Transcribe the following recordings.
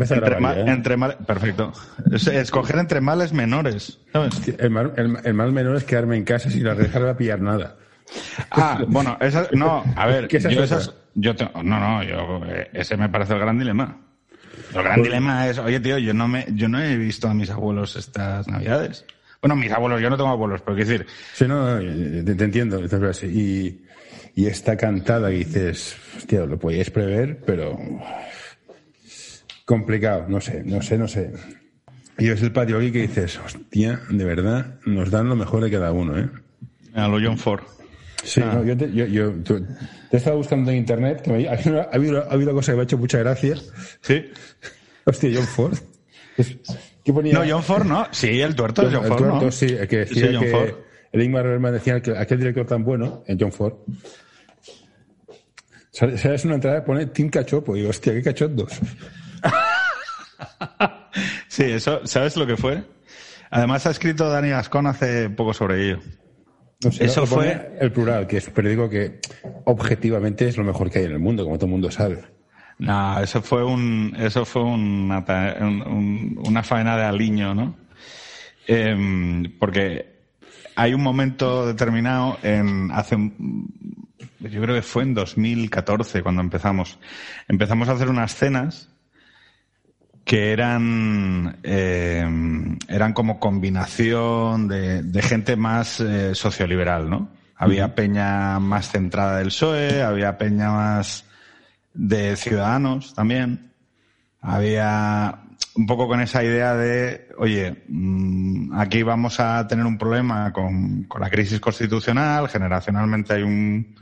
entre, entre mal, perfecto. escoger entre males menores. El, mal, el, mal menor es quedarme en casa sin arriesgar a pillar nada. Ah, bueno, esa, no, a ver, yo esas, yo no, no, yo, eh, ese me parece el gran dilema. El gran pues- dilema es, oye tío, yo no me, yo no he visto a mis abuelos estas navidades. Bueno, mis abuelos, yo no tengo abuelos, pero quiero decir. Sí, no, te, entiendo. Y, y esta cantada que dices, hostia, lo podíais prever, pero complicado, no sé, no sé, no sé. Y es el patio aquí que dices, hostia, de verdad, nos dan lo mejor de cada uno, ¿eh? A lo John Ford. Sí, ah. no, yo, te, yo, yo te he estado buscando en internet, que me, ha, habido, ha habido una cosa que me ha hecho mucha gracia. Sí. Hostia, John Ford. ¿Qué ponía? No, John Ford no. Sí, el tuerto es John Ford, el tuerto, sí, que decía sí, John que Ford. el Ingmar Bergman decía que aquel director tan bueno, en John Ford, ¿sabes una entrada que pone Team Cachopo? Y digo, hostia, qué cachondos. sí, eso, ¿sabes lo que fue? Además ha escrito Dani Gascón hace poco sobre ello. Eso fue el plural, que es, pero digo que objetivamente es lo mejor que hay en el mundo, como todo el mundo sabe. No, eso fue un, eso fue una, una faena de aliño, ¿no? Em, porque hay un momento determinado en hace yo creo que fue en 2014 cuando empezamos. Empezamos a hacer unas cenas que eran, eh, eran como combinación de, de gente más eh, socioliberal, ¿no? Había peña más centrada del PSOE, había peña más de ciudadanos también. Había un poco con esa idea de, oye, mm, aquí vamos a tener un problema con, con la crisis constitucional, generacionalmente hay un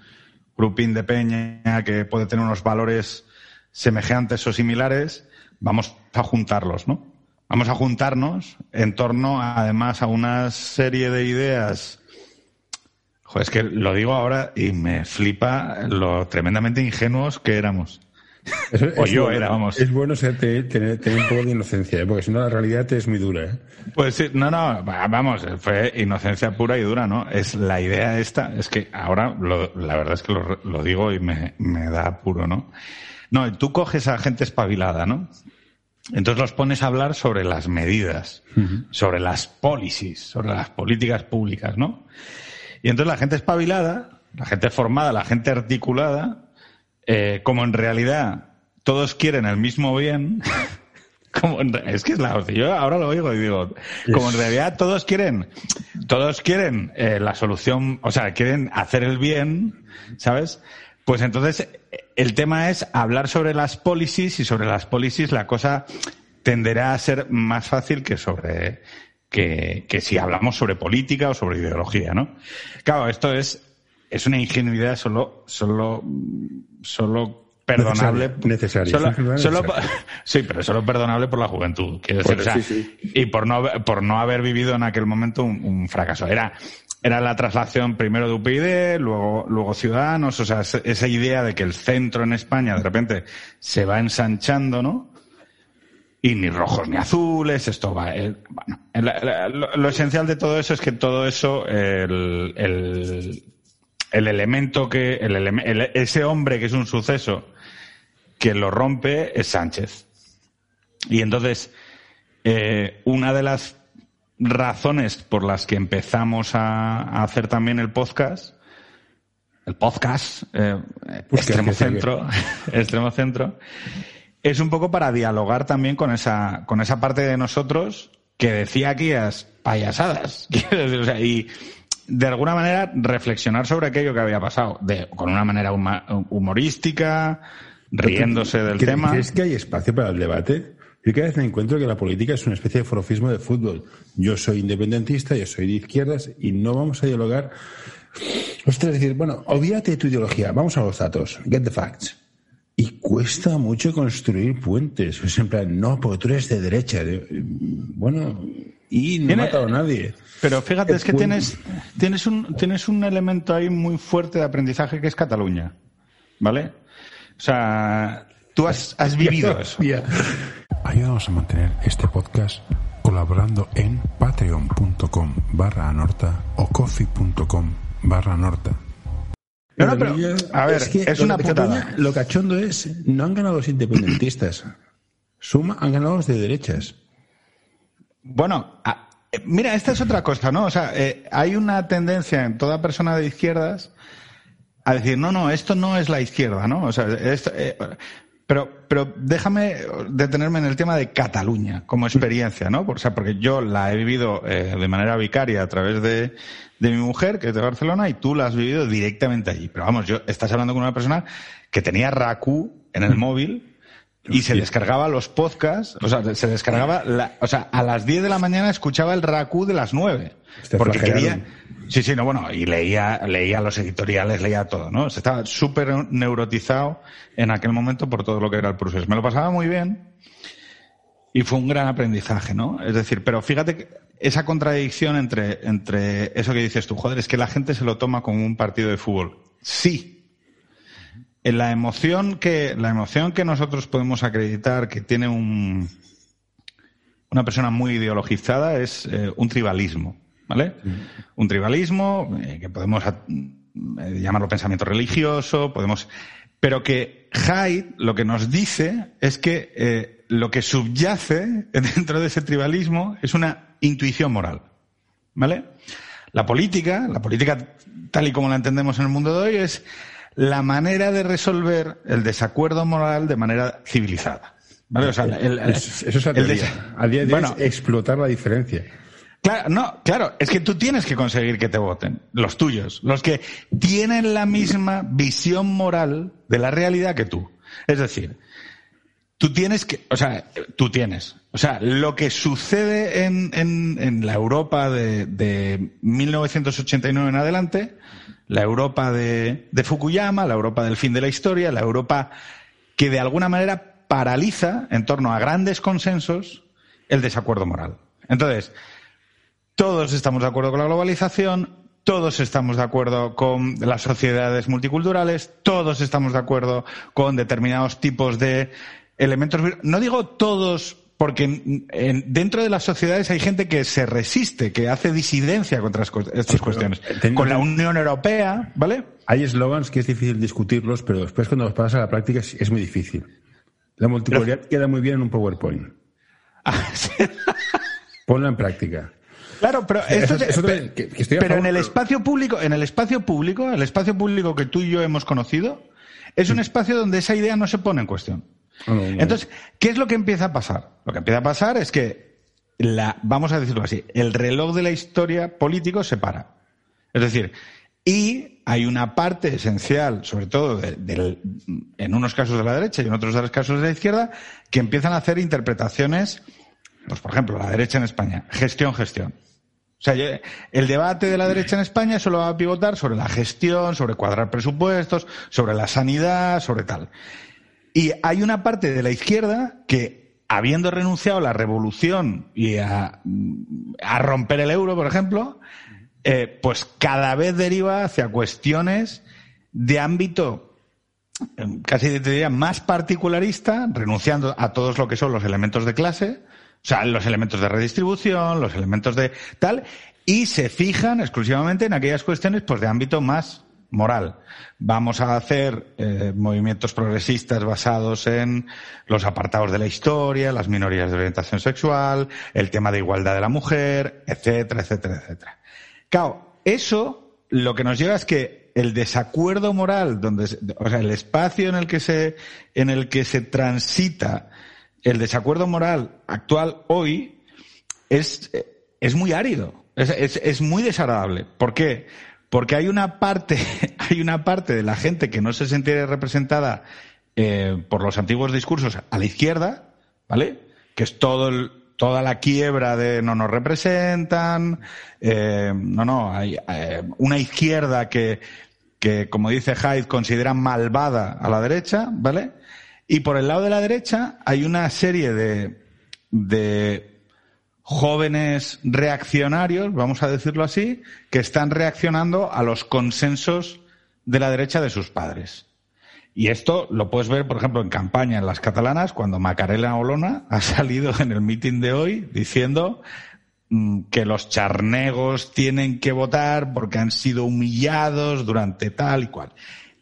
grupín de peña que puede tener unos valores semejantes o similares, vamos a juntarlos, ¿no? Vamos a juntarnos en torno, además, a una serie de ideas. Joder, es que lo digo ahora y me flipa lo tremendamente ingenuos que éramos. o yo era, vamos. Es bueno tener, un poco de inocencia, ¿eh? porque si no la realidad es muy dura. ¿eh? Pues sí, no, no, vamos, fue inocencia pura y dura, ¿no? Es la idea esta, es que ahora la verdad es que lo, digo y me, me da puro, ¿no? No, tú coges a gente espabilada, ¿no? Entonces los pones a hablar sobre las medidas, sobre las policies, sobre las políticas públicas, ¿no? Y entonces la gente espabilada, la gente formada, la gente articulada, eh, como en realidad todos quieren el mismo bien, como es que es la yo ahora lo oigo y digo, como en realidad todos quieren, todos quieren eh, la solución, o sea, quieren hacer el bien, ¿sabes? Pues entonces el tema es hablar sobre las policies y sobre las policies la cosa tenderá a ser más fácil que sobre que, que si hablamos sobre política o sobre ideología, ¿no? Claro, esto es es una ingenuidad solo solo solo perdonable necesario, solo, sí pero solo perdonable por la juventud quiero decir y por no por no haber vivido en aquel momento un, un fracaso. Era era la traslación primero de UPyD, luego, luego Ciudadanos, o sea, esa idea de que el centro en España de repente se va ensanchando, ¿no? Y ni rojos ni azules, esto va. Eh, bueno, lo, esencial de todo eso es que todo eso, el, el, el elemento que, el, ese hombre que es un suceso que lo rompe es Sánchez. Y entonces, eh, una de las razones por las que empezamos a, hacer también el podcast, el podcast, eh, extremo centro, extremo centro, es un poco para dialogar también con esa, con esa parte de nosotros que decía aquellas payasadas. y de alguna manera reflexionar sobre aquello que había pasado, de, con una manera humorística, riéndose del tema. ¿Crees que hay espacio para el debate? Yo cada vez me encuentro que la política es una especie de forofismo de fútbol. Yo soy independentista, yo soy de izquierdas y no vamos a dialogar. Ostras, decir, bueno, olvídate de tu ideología, vamos a los datos, get the facts. Y cuesta mucho construir puentes. Es en plan, no, porque tú eres de derecha. Bueno, y no he matado a nadie. Pero fíjate, es que tienes, tienes, un, tienes un elemento ahí muy fuerte de aprendizaje que es Cataluña. ¿Vale? O sea, tú has, has vivido eso. Ayúdanos a mantener este podcast colaborando en patreon.com barra anorta o coffee.com barra anorta. No, pero, a ver, es, una putada. lo cachondo es, no han ganado los independentistas. Suma han ganado los de derechas. Bueno, mira, esta es otra cosa, ¿no? O sea, eh, hay una tendencia en toda persona de izquierdas a decir, no, no, esto no es la izquierda, ¿no? O sea, esto, eh, pero, pero déjame detenerme en el tema de Cataluña como experiencia, ¿no? O sea, porque yo la he vivido eh, de manera vicaria a través de, de mi mujer, que es de Barcelona, y tú la has vivido directamente allí. Pero vamos, yo estás hablando con una persona que tenía RACU en el móvil y se descargaba los podcasts, o sea, se descargaba, la, o sea, a las 10 de la mañana escuchaba el RACU de las 9. Este porque quería, sí, sí, no, bueno, y leía, leía los editoriales, leía todo, ¿no? estaba súper neurotizado en aquel momento por todo lo que era el proceso. Me lo pasaba muy bien y fue un gran aprendizaje, ¿no? Es decir, pero fíjate que esa contradicción entre, entre eso que dices tú, joder, es que la gente se lo toma como un partido de fútbol. Sí, la emoción que, la emoción que nosotros podemos acreditar que tiene un, una persona muy ideologizada es eh, un tribalismo, ¿vale? Un tribalismo eh, que podemos eh, llamarlo pensamiento religioso, podemos, pero que Hyde lo que nos dice es que lo que subyace dentro de ese tribalismo es una intuición moral, ¿vale? La política, la política tal y como la entendemos en el mundo de hoy es la manera de resolver el desacuerdo moral de manera civilizada. ¿Vale? O sea, el, eso es la teoría. A día de hoy explotar la diferencia. Claro, no, claro, es que tú tienes que conseguir que te voten, los tuyos, los que tienen la misma visión moral de la realidad que tú. Es decir, tú tienes que, o sea, tú tienes, o sea, lo que sucede en, en, en la Europa de, de 1989 en adelante, la Europa de, Fukuyama, la Europa del fin de la historia, la Europa que de alguna manera paraliza en torno a grandes consensos el desacuerdo moral. Entonces, todos estamos de acuerdo con la globalización, todos estamos de acuerdo con las sociedades multiculturales, todos estamos de acuerdo con determinados tipos de elementos. No digo todos porque dentro de las sociedades hay gente que se resiste, que hace disidencia contra estas cuestiones. Con la Unión Europea, ¿vale? Hay eslogans que es difícil discutirlos, pero después cuando los pasas a la práctica es, muy difícil. La multipolaridad queda muy bien en un PowerPoint. Ah, Ponla en práctica. Claro, pero, pero en el espacio público, en el espacio público, el espacio público que tú y yo hemos conocido, es un espacio donde esa idea no se pone en cuestión. Entonces, ¿qué es lo que empieza a pasar? Lo que empieza a pasar es que la, vamos a decirlo así, el reloj de la historia político se para. Es decir, y hay una parte esencial, sobre todo en unos casos de la derecha y en otros de los casos de la izquierda, que empiezan a hacer interpretaciones, pues por ejemplo, la derecha en España, gestión, gestión. O sea, el debate de la derecha en España solo va a pivotar sobre la gestión, sobre cuadrar presupuestos, sobre la sanidad, sobre tal. Y hay una parte de la izquierda que, habiendo renunciado a la revolución y a, romper el euro, por ejemplo, eh, pues cada vez deriva hacia cuestiones de ámbito eh, casi te diría más particularista, renunciando a todos lo que son los elementos de clase, o sea, los elementos de redistribución, los elementos de tal, y se fijan exclusivamente en aquellas cuestiones pues de ámbito más moral. Vamos a hacer eh, movimientos progresistas basados en los apartados de la historia, las minorías de orientación sexual, el tema de igualdad de la mujer, etcétera, etcétera, etcétera. Claro, eso lo que nos lleva es que el desacuerdo moral, donde, o sea, el espacio en el que se, en el que se transita el desacuerdo moral actual hoy es, es muy árido, es, es, es muy desagradable. ¿Por qué? Porque hay una parte, hay una parte de la gente que no se siente representada eh, por los antiguos discursos a la izquierda, ¿vale? Que es todo toda la quiebra de no nos representan, eh, no, no, hay eh, una izquierda que, que, como dice Hyde, considera malvada a la derecha, ¿vale? Y por el lado de la derecha hay una serie de, de jóvenes reaccionarios, vamos a decirlo así, que están reaccionando a los consensos de la derecha de sus padres. Y esto lo puedes ver, por ejemplo, en campaña en las catalanas, cuando Macarela Olona ha salido en el mitin de hoy diciendo mm, que los charnegos tienen que votar porque han sido humillados durante tal y cual.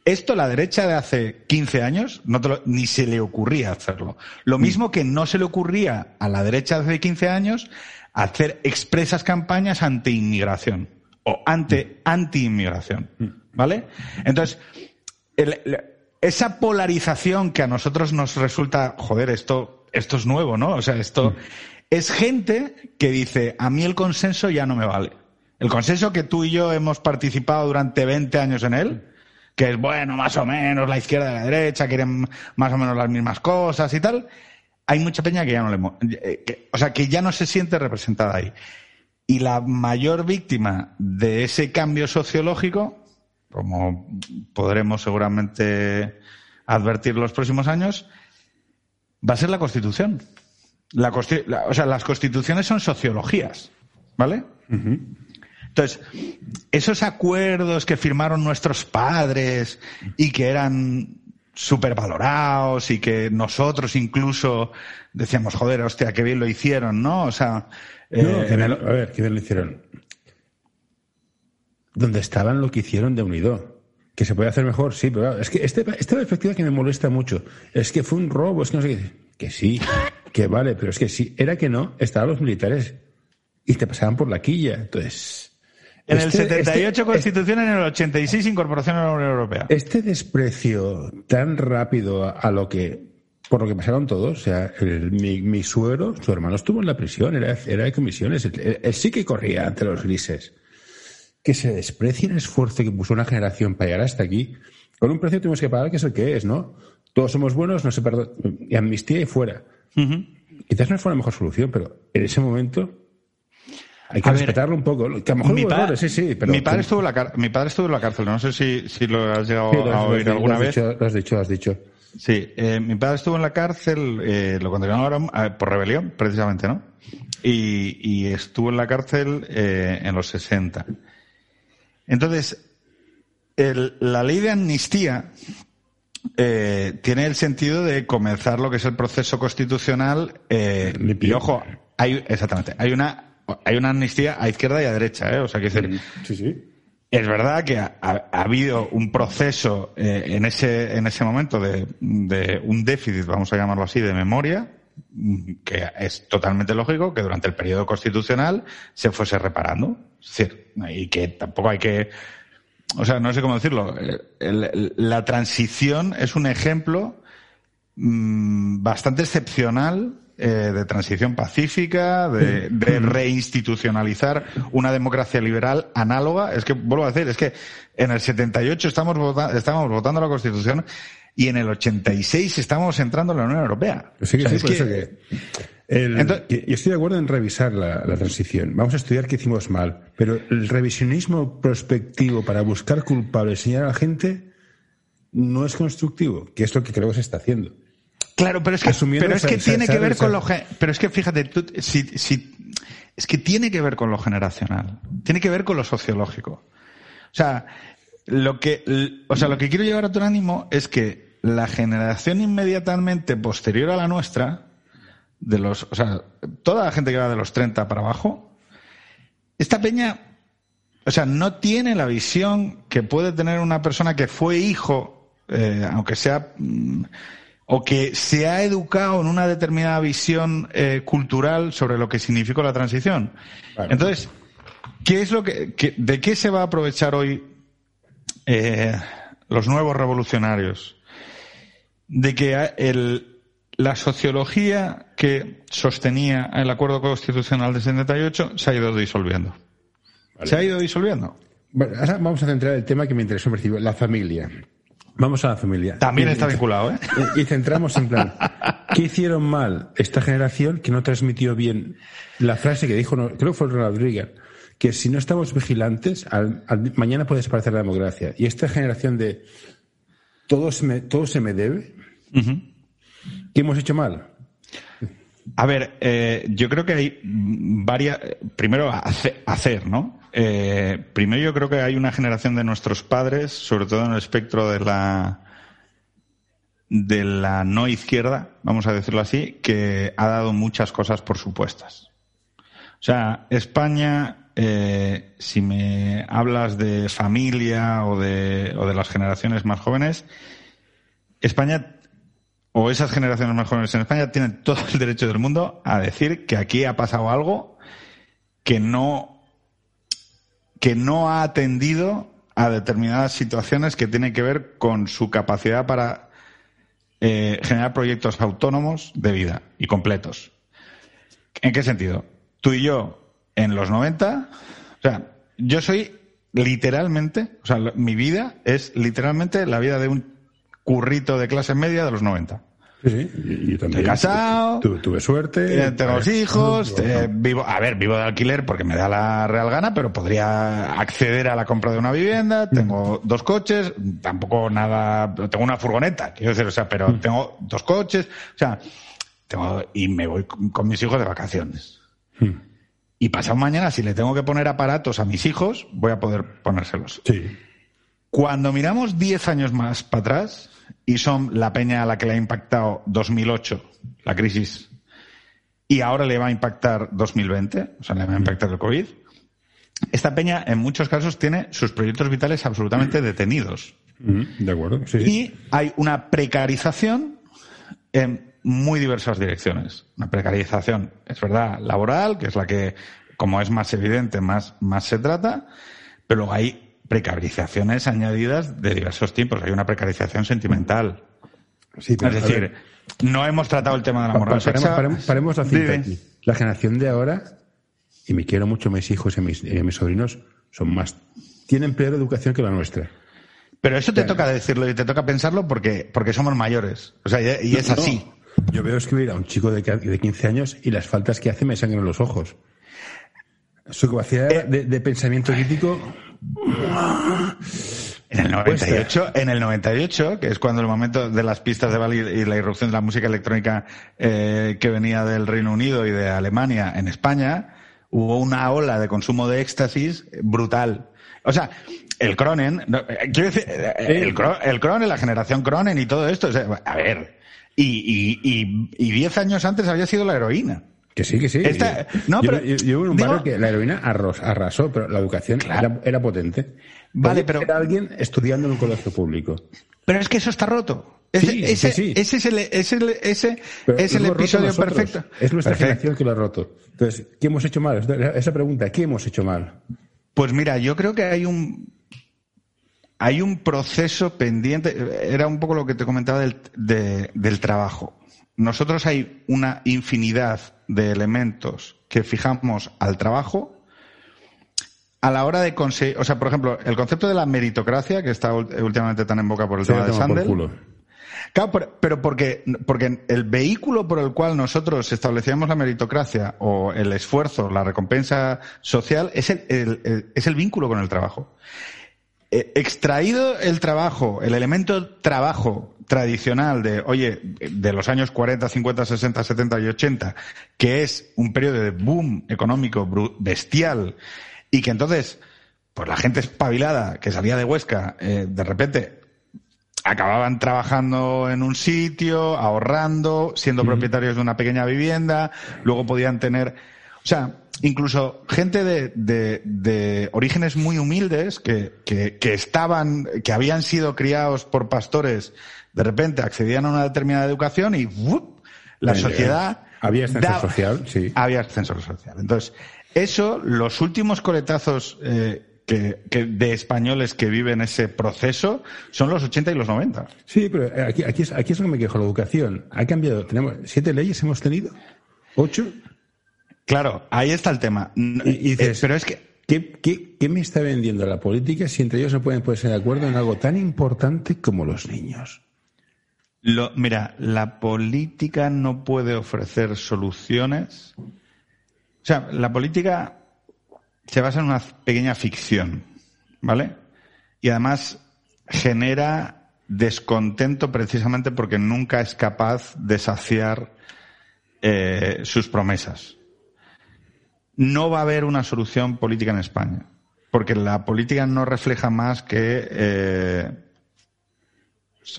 Esto la derecha de hace 15 años no ni se le ocurría hacerlo. Lo mm. mismo que no se le ocurría a la derecha de hace 15 años hacer expresas campañas anti-inmigración o ante mm. anti-inmigración. Mm. ¿Vale? Entonces, esa polarización que a nosotros nos resulta, joder, esto, esto es nuevo, ¿no? O sea, esto es gente que dice, a mí el consenso ya no me vale. El consenso que tú y yo hemos participado durante 20 años en él, que es bueno, más o menos, la izquierda y la derecha quieren más o menos las mismas cosas y tal, hay mucha peña que ya no le, eh, o sea, que ya no se siente representada ahí. Y la mayor víctima de ese cambio sociológico, como podremos seguramente advertir los próximos años, va a ser la Constitución. La, o sea, las constituciones son sociologías, ¿vale? Entonces, esos acuerdos que firmaron nuestros padres y que eran supervalorados y que nosotros incluso decíamos, joder, hostia, qué bien lo hicieron, ¿no? O sea... Eh, a ver, qué bien lo hicieron. Donde estaban lo que hicieron de unido. Que se puede hacer mejor, sí, pero es que este, esta perspectiva que me molesta mucho es que fue un robo, es que no sé qué. Que sí, que vale, pero es que si era que no, estaban los militares y te pasaban por la quilla. Entonces, en el 78 este, este Constitución, en el 86 incorporación a la Unión Europea. Este desprecio tan rápido a, lo que por lo que pasaron todos, o sea, mi, suegro, su hermano estuvo en la prisión, era, era de comisiones, él, sí que corría ante los grises. Que se desprecie el esfuerzo que puso una generación para llegar hasta aquí, con un precio que tuvimos que pagar que es el que es, ¿no? Todos somos buenos, no se perdona, y amnistía y fuera. Quizás no fue la mejor solución, pero en ese momento hay que respetarlo un poco. Que a lo mejor mi, sí, sí, pero mi, padre estuvo en la mi padre estuvo en la cárcel. No sé si, si lo has llegado a oír alguna vez. lo has dicho, lo has dicho. Sí, eh, mi padre estuvo en la cárcel, eh, lo condenaron ahora por rebelión, precisamente, ¿no? Y, y estuvo en la cárcel eh, en los 60. Entonces, el, la ley de amnistía eh, tiene el sentido de comenzar lo que es el proceso constitucional. Eh, y ojo, hay, exactamente, hay una hay una amnistía a izquierda y a derecha, ¿eh? O sea, que decir, sí, sí. Es verdad que ha, habido un proceso eh, en ese en ese momento de, de, un déficit, vamos a llamarlo así, de memoria, que es totalmente lógico que durante el periodo constitucional se fuese reparando. Es decir, y que tampoco hay que, o sea, no sé cómo decirlo. la transición es un ejemplo mm, bastante excepcional eh, de transición pacífica, de, reinstitucionalizar una democracia liberal análoga. Es que, vuelvo a decir, es que en el 78 estamos, votando, estamos votando la Constitución y en el 86 estamos entrando en la Unión Europea. Sí, que sí, que... y estoy de acuerdo en revisar la, transición. Vamos a estudiar qué hicimos mal. Pero el revisionismo prospectivo para buscar culpables y señalar a la gente no es constructivo, que es lo que creo que se está haciendo. Claro, pero es que, pero es que tiene que ver con lo pero es que fíjate, si, si, es que tiene que ver con lo generacional, tiene que ver con lo sociológico. O sea, lo que, o sea, lo que quiero llevar a tu ánimo es que la generación inmediatamente posterior a la nuestra, de los, o sea, toda la gente que va de los 30 para abajo, esta peña, o sea, no tiene la visión que puede tener una persona que fue hijo, eh, aunque sea mm, o que se ha educado en una determinada visión eh, cultural sobre lo que significó la transición. Entonces, ¿qué es lo que, de qué se va a aprovechar hoy eh, los nuevos revolucionarios? De que el, la sociología que sostenía el acuerdo constitucional de 78 se ha ido disolviendo. Se ha ido disolviendo. Bueno, ahora vamos a centrar el tema que me interesó la familia. Vamos a la familia. También está vinculado, ¿eh? Y, centramos en plan, ¿qué hicieron mal esta generación que no transmitió bien la frase que dijo, creo que fue Ronald Reagan, que si no estamos vigilantes, mañana puede desaparecer la democracia. Y esta generación de todo se me, todo se me debe, ¿qué hemos hecho mal? A ver, eh, yo creo que hay varias. Primero, hacer, ¿no? Eh, primero, yo creo que hay una generación de nuestros padres, sobre todo en el espectro de la de la no izquierda, vamos a decirlo así, que ha dado muchas cosas por supuestas. O sea, España eh, si me hablas de familia o de, o de las generaciones más jóvenes, España o esas generaciones más jóvenes en España tienen todo el derecho del mundo a decir que aquí ha pasado algo que no que no ha atendido a determinadas situaciones que tienen que ver con su capacidad para eh, generar proyectos autónomos de vida y completos. ¿En qué sentido? Tú y yo, en los 90, o sea, yo soy literalmente, o sea, mi vida es literalmente la vida de un currito de clase media de los 90. Sí, y, también. Estoy casado. tuve suerte. Eh, tengo hijos. Eh, vivo, a ver, vivo de alquiler porque me da la real gana, pero podría acceder a la compra de una vivienda. Tengo dos coches, tampoco nada. Tengo una furgoneta, quiero decir, o sea, pero mm. tengo dos coches, o sea, tengo, y me voy con, mis hijos de vacaciones. Mm. Y pasado mañana, si le tengo que poner aparatos a mis hijos, voy a poder ponérselos. Sí. Cuando miramos 10 años más para atrás, y son la peña a la que le ha impactado 2008, la crisis, y ahora le va a impactar 2020, o sea, le va a impactar el COVID, esta peña en muchos casos tiene sus proyectos vitales absolutamente detenidos. De acuerdo, sí. Y hay una precarización en muy diversas direcciones. Una precarización, es verdad, laboral, que es la que, como es más evidente, más, más se trata, pero hay precarizaciones añadidas de diversos tipos. Hay una precarización sentimental. es decir, no hemos tratado el tema de la moral paremos, la cinta aquí. La generación de ahora, y me quiero mucho mis hijos y mis, mis sobrinos, son más, tienen peor educación que la nuestra. Pero eso te toca decirlo y te toca pensarlo porque, porque somos mayores. O sea, y es así. Yo veo escribir a un chico de, de 15 años y las faltas que hace me sangran los ojos. Su capacidad eh, de, pensamiento crítico. En el 98, en el 98, que es cuando el momento de las pistas de Bali y la irrupción de la música electrónica eh, que venía del Reino Unido y de Alemania en España, hubo una ola de consumo de éxtasis brutal. O sea, el Cronen, eh, quiero decir, el, el Cronen, la generación Cronen y todo esto, a ver, y, y, y diez años antes había sido la heroína. Que sí, que sí. no, yo, pero, un barrio que la heroína arrasó, pero la educación era, potente. Vale, pero. Era alguien estudiando en un colegio público. Pero es que eso está roto. Ese, ese, ese es el, ese, ese es el episodio perfecto. Es nuestra generación que lo ha roto. Entonces, ¿qué hemos hecho mal? Esa pregunta, ¿qué hemos hecho mal? Pues mira, yo creo que hay un hay un proceso pendiente. Era un poco lo que te comentaba del, del trabajo nosotros hay una infinidad de elementos que fijamos al trabajo a la hora de conseguir, o sea, por ejemplo, el concepto de la meritocracia, que está últimamente tan en boca por el tema de Sandel. Claro, pero porque, porque el vehículo por el cual nosotros establecíamos la meritocracia o el esfuerzo, la recompensa social, es el, es el vínculo con el trabajo. Eh, extraído el trabajo, el elemento trabajo tradicional de, oye, de los años 40, 50, 60, 70 y 80, que es un periodo de boom económico bestial y que entonces, pues la gente espabilada que salía de Huesca, eh, de repente acababan trabajando en un sitio, ahorrando, siendo propietarios de una pequeña vivienda, luego podían tener, o sea, incluso gente de, de, orígenes muy humildes que, que, estaban, que habían sido criados por pastores de repente accedían a una determinada educación y la sociedad... Había ascensor social, sí. Había ascensor social. Entonces, eso, los últimos coletazos eh, que, de españoles que viven ese proceso son los 80 y los 90. Sí, pero aquí, aquí, es, aquí es donde me quejo. La educación ha cambiado. Tenemos siete leyes, hemos tenido. ¿Ocho? Claro, ahí está el tema. Y, dices, eh, pero es que ¿Qué, qué, qué me está vendiendo la política si entre ellos no pueden ponerse de acuerdo en algo tan importante como los niños? Lo, mira, la política no puede ofrecer soluciones. O sea, la política se basa en una pequeña ficción, ¿vale? Y además genera descontento precisamente porque nunca es capaz de saciar eh, sus promesas. No va a haber una solución política en España, porque la política no refleja más que eh,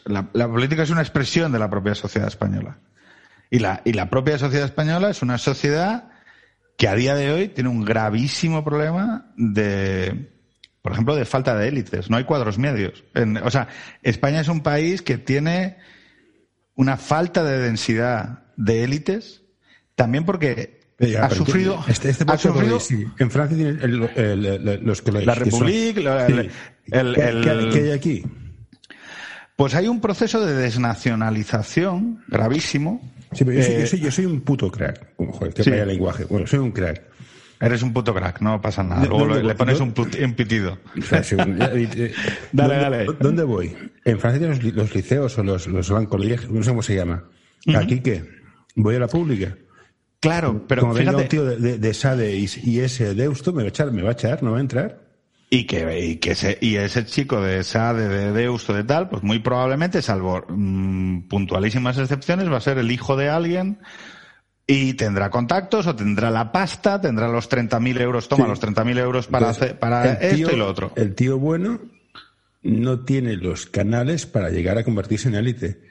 la, política es una expresión de la propia sociedad española. Y la, y la propia sociedad española es una sociedad que a día de hoy tiene un gravísimo problema de, por ejemplo, de falta de élites. No hay cuadros medios. o sea, España es un país que tiene una falta de densidad de élites, también porque ha sufrido. Este, este ha sufrido En Francia tiene los colegios. La República, el, ¿Qué, hay aquí? Pues hay un proceso de desnacionalización gravísimo. Sí, pero yo, soy, yo, soy, un puto crack. Joder, te el lenguaje. Bueno, soy un crack. Eres un puto crack, no pasa nada. Luego le pones un, pitido. dale, dale. ¿Dónde voy? En Francia tienen los, liceos o los, los colegios, no sé cómo se llama. ¿Aquí qué? Voy a la pública. Claro, pero Como fíjate... un tío de, de, SADE y, ese Deusto, me va a echar, me va a echar, no va a entrar. Y que, y que ese, y ese chico de SADE, de Deusto, de tal, pues muy probablemente, salvo mm, puntualísimas excepciones, va a ser el hijo de alguien y tendrá contactos o tendrá la pasta, tendrá los 30.000 euros, toma los 30.000 euros para, hacer, para esto y lo otro. El tío bueno no tiene los canales para llegar a convertirse en élite.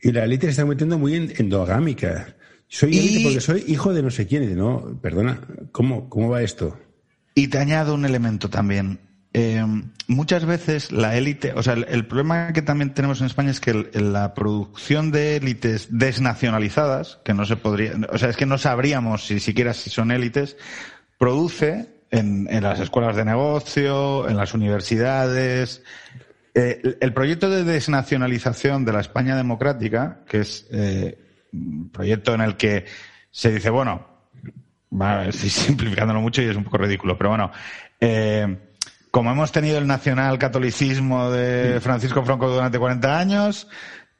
Y la élite se está metiendo muy endogámica. Soy élite porque soy hijo de no sé quién. Y no, perdona, ¿cómo, cómo va esto? Y te añado un elemento también. Eh, muchas veces la élite, o sea, el, problema que también tenemos en España es que la producción de élites desnacionalizadas, que no se podría, o sea, es que no sabríamos si siquiera si son élites, produce en, las escuelas de negocio, en las universidades. Eh, el, proyecto de desnacionalización de la España democrática, que es eh, un proyecto en el que se dice, bueno, estoy simplificándolo mucho y es un poco ridículo, pero bueno, eh, como hemos tenido el nacional catolicismo de Francisco Franco durante 40 años,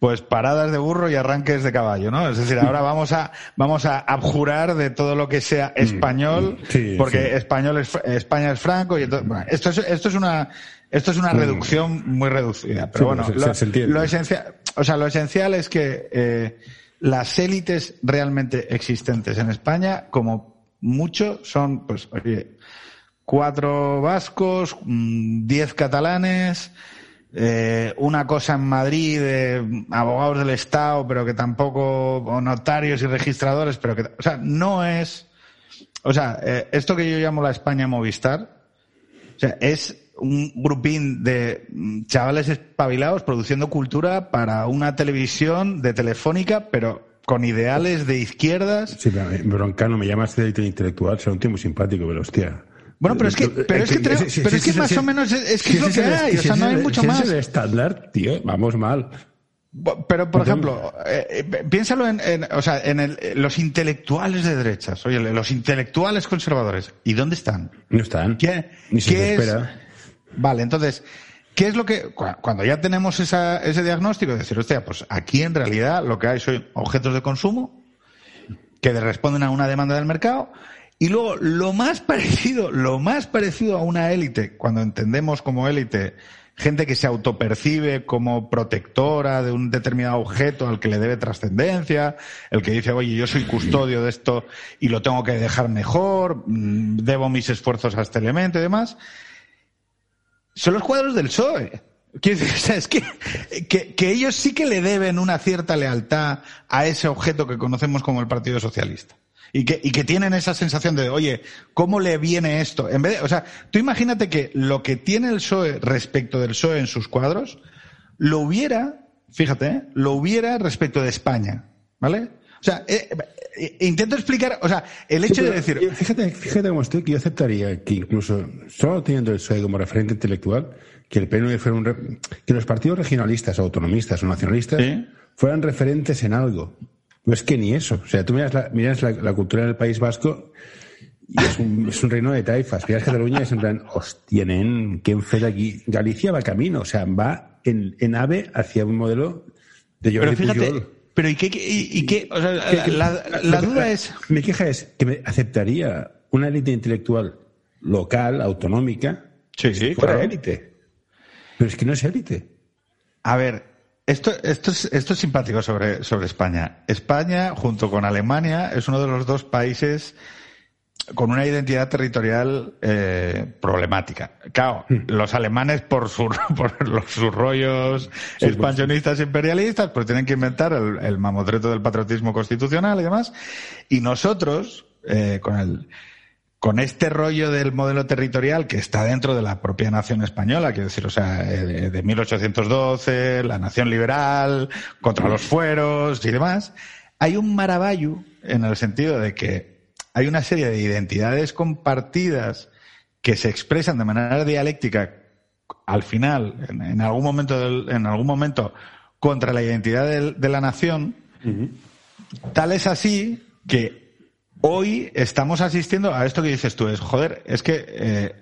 pues paradas de burro y arranques de caballo, ¿no? Es decir, ahora vamos a vamos a abjurar de todo lo que sea mm. español, porque español es, España es franco y bueno, esto es esto es una esto es una mm. reducción muy reducida, pero bueno, lo, esencial, o sea, lo esencial es que eh, las élites realmente existentes en España, como mucho, son, pues, oye, cuatro vascos, mm, diez catalanes, eh, una cosa en Madrid de abogados del Estado, pero que tampoco, o notarios y registradores, pero que, o sea, no es, o sea, eh, esto que yo llamo la España Movistar, o sea, es un grupín de mm, chavales espabilados produciendo cultura para una televisión de telefónica, pero con ideales de izquierdas. Sí, pero eh, Broncano me llamas de intelectual, será un tío muy simpático, pero hostia. Bueno, pero es que, pero es que, pero es que más o menos es, que es lo que hay, o sea, no hay mucho más. Es el estándar, tío, vamos mal. Pero, por ejemplo, eh, eh, piénsalo en, o sea, en el, los intelectuales de derechas, oye, los intelectuales conservadores, ¿y dónde están? No están. ¿Qué, Ni se ¿qué espera. Vale, entonces, ¿qué es lo que, cuando ya tenemos esa, ese diagnóstico, de decir, hostia, pues aquí en realidad lo que hay son objetos de consumo que responden a una demanda del mercado y luego, lo más parecido, lo más parecido a una élite, cuando entendemos como élite gente que se autopercibe como protectora de un determinado objeto al que le debe trascendencia, el que dice, oye, yo soy custodio de esto y lo tengo que dejar mejor, mm, debo mis esfuerzos a este elemento y demás, son los cuadros del PSOE. es que, que, que ellos sí que le deben una cierta lealtad a ese objeto que conocemos como el Partido Socialista y que, y que tienen esa sensación de, oye, ¿cómo le viene esto? En vez de, o sea, tú imagínate que lo que tiene el PSOE respecto del PSOE en sus cuadros, lo hubiera, fíjate, ¿eh? lo hubiera respecto de España, ¿vale? O sea, eh, eh, intento explicar, o sea, el hecho de decir... Fíjate, fíjate cómo estoy, que yo aceptaría que incluso, solo teniendo el PSOE como referente intelectual, que el PNV fuera un... que los partidos regionalistas, autonomistas o nacionalistas fueran referentes en algo. No es que ni eso. O sea, tú miras la, miras la, cultura del País Vasco y es un, es un, reino de taifas. Miras Cataluña y es en plan, hostia, nen, qué enfeda aquí. Galicia va camino, o sea, va en, en ave hacia un modelo de Jordi Pero fíjate, Pero ¿y qué? Y, qué o sea, la, la, duda es... Mi queja es que me aceptaría una élite intelectual local, autonómica, sí, sí, fuera élite. Pero es que no es élite. A ver, esto, esto, es, esto es simpático sobre, sobre España. España, junto con Alemania, es uno de los dos países con una identidad territorial eh, problemática. Claro, hmm. los alemanes por, su, por los, sus rollos expansionistas imperialistas, pues tienen que inventar el, el, mamotreto del patriotismo constitucional y demás. Y nosotros, eh, con el con este rollo del modelo territorial que está dentro de la propia nación española, quiero decir, o sea, eh, de, 1812, la nación liberal, contra los fueros y demás, hay un maravallo en el sentido de que hay una serie de identidades compartidas que se expresan de manera dialéctica al final, en, algún momento, en algún momento, contra la identidad de, la nación, tal es así que hoy estamos asistiendo a esto que dices tú, es, joder, es que, eh,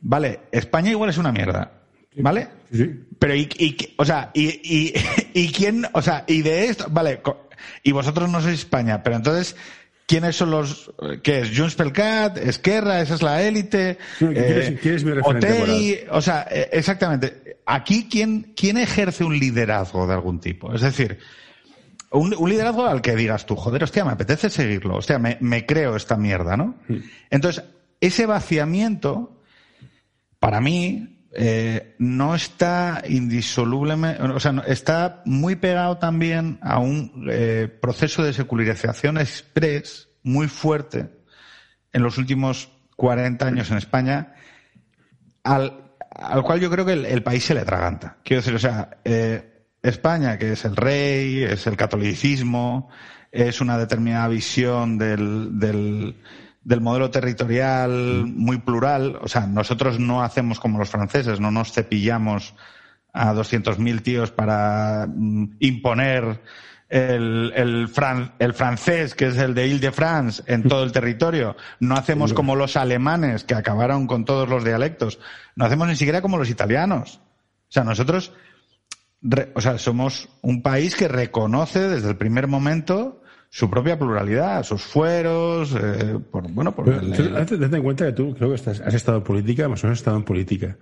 vale, España igual es una mierda, ¿vale? Sí. Pero, y, o sea, y, y, y quién, o sea, y de esto, vale, y vosotros no sois España, pero entonces, ¿quiénes son los, qué es, Junts pel Cat, Esquerra, esa es la élite? ¿Quién, es, mi referente o sea, eh, exactamente. Aquí, ¿quién, ¿quién ejerce un liderazgo de algún tipo? Es decir, un, liderazgo al que digas tú, joder, hostia, me apetece seguirlo, hostia, me, me creo esta mierda, ¿no? Entonces, ese vaciamiento, para mí, eh, no está indisolublemente, o sea, está muy pegado también a un eh, proceso de secularización express muy fuerte en los últimos 40 años en España, al, al cual yo creo que el, país se le atraganta. Quiero decir, o sea, eh, España, que es el rey, es el catolicismo, es una determinada visión del, del, del modelo territorial muy plural. O sea, nosotros no hacemos como los franceses, no nos cepillamos a 200.000 tíos para mm, imponer el, el, el, francés, que es el de Ile-de-France, en todo el territorio. No hacemos como los alemanes, que acabaron con todos los dialectos. No hacemos ni siquiera como los italianos. O sea, nosotros o sea, somos un país que reconoce desde el primer momento su propia pluralidad, sus fueros, eh, por, bueno, por en cuenta que tú creo que estás, has estado en política, más o menos has estado en política.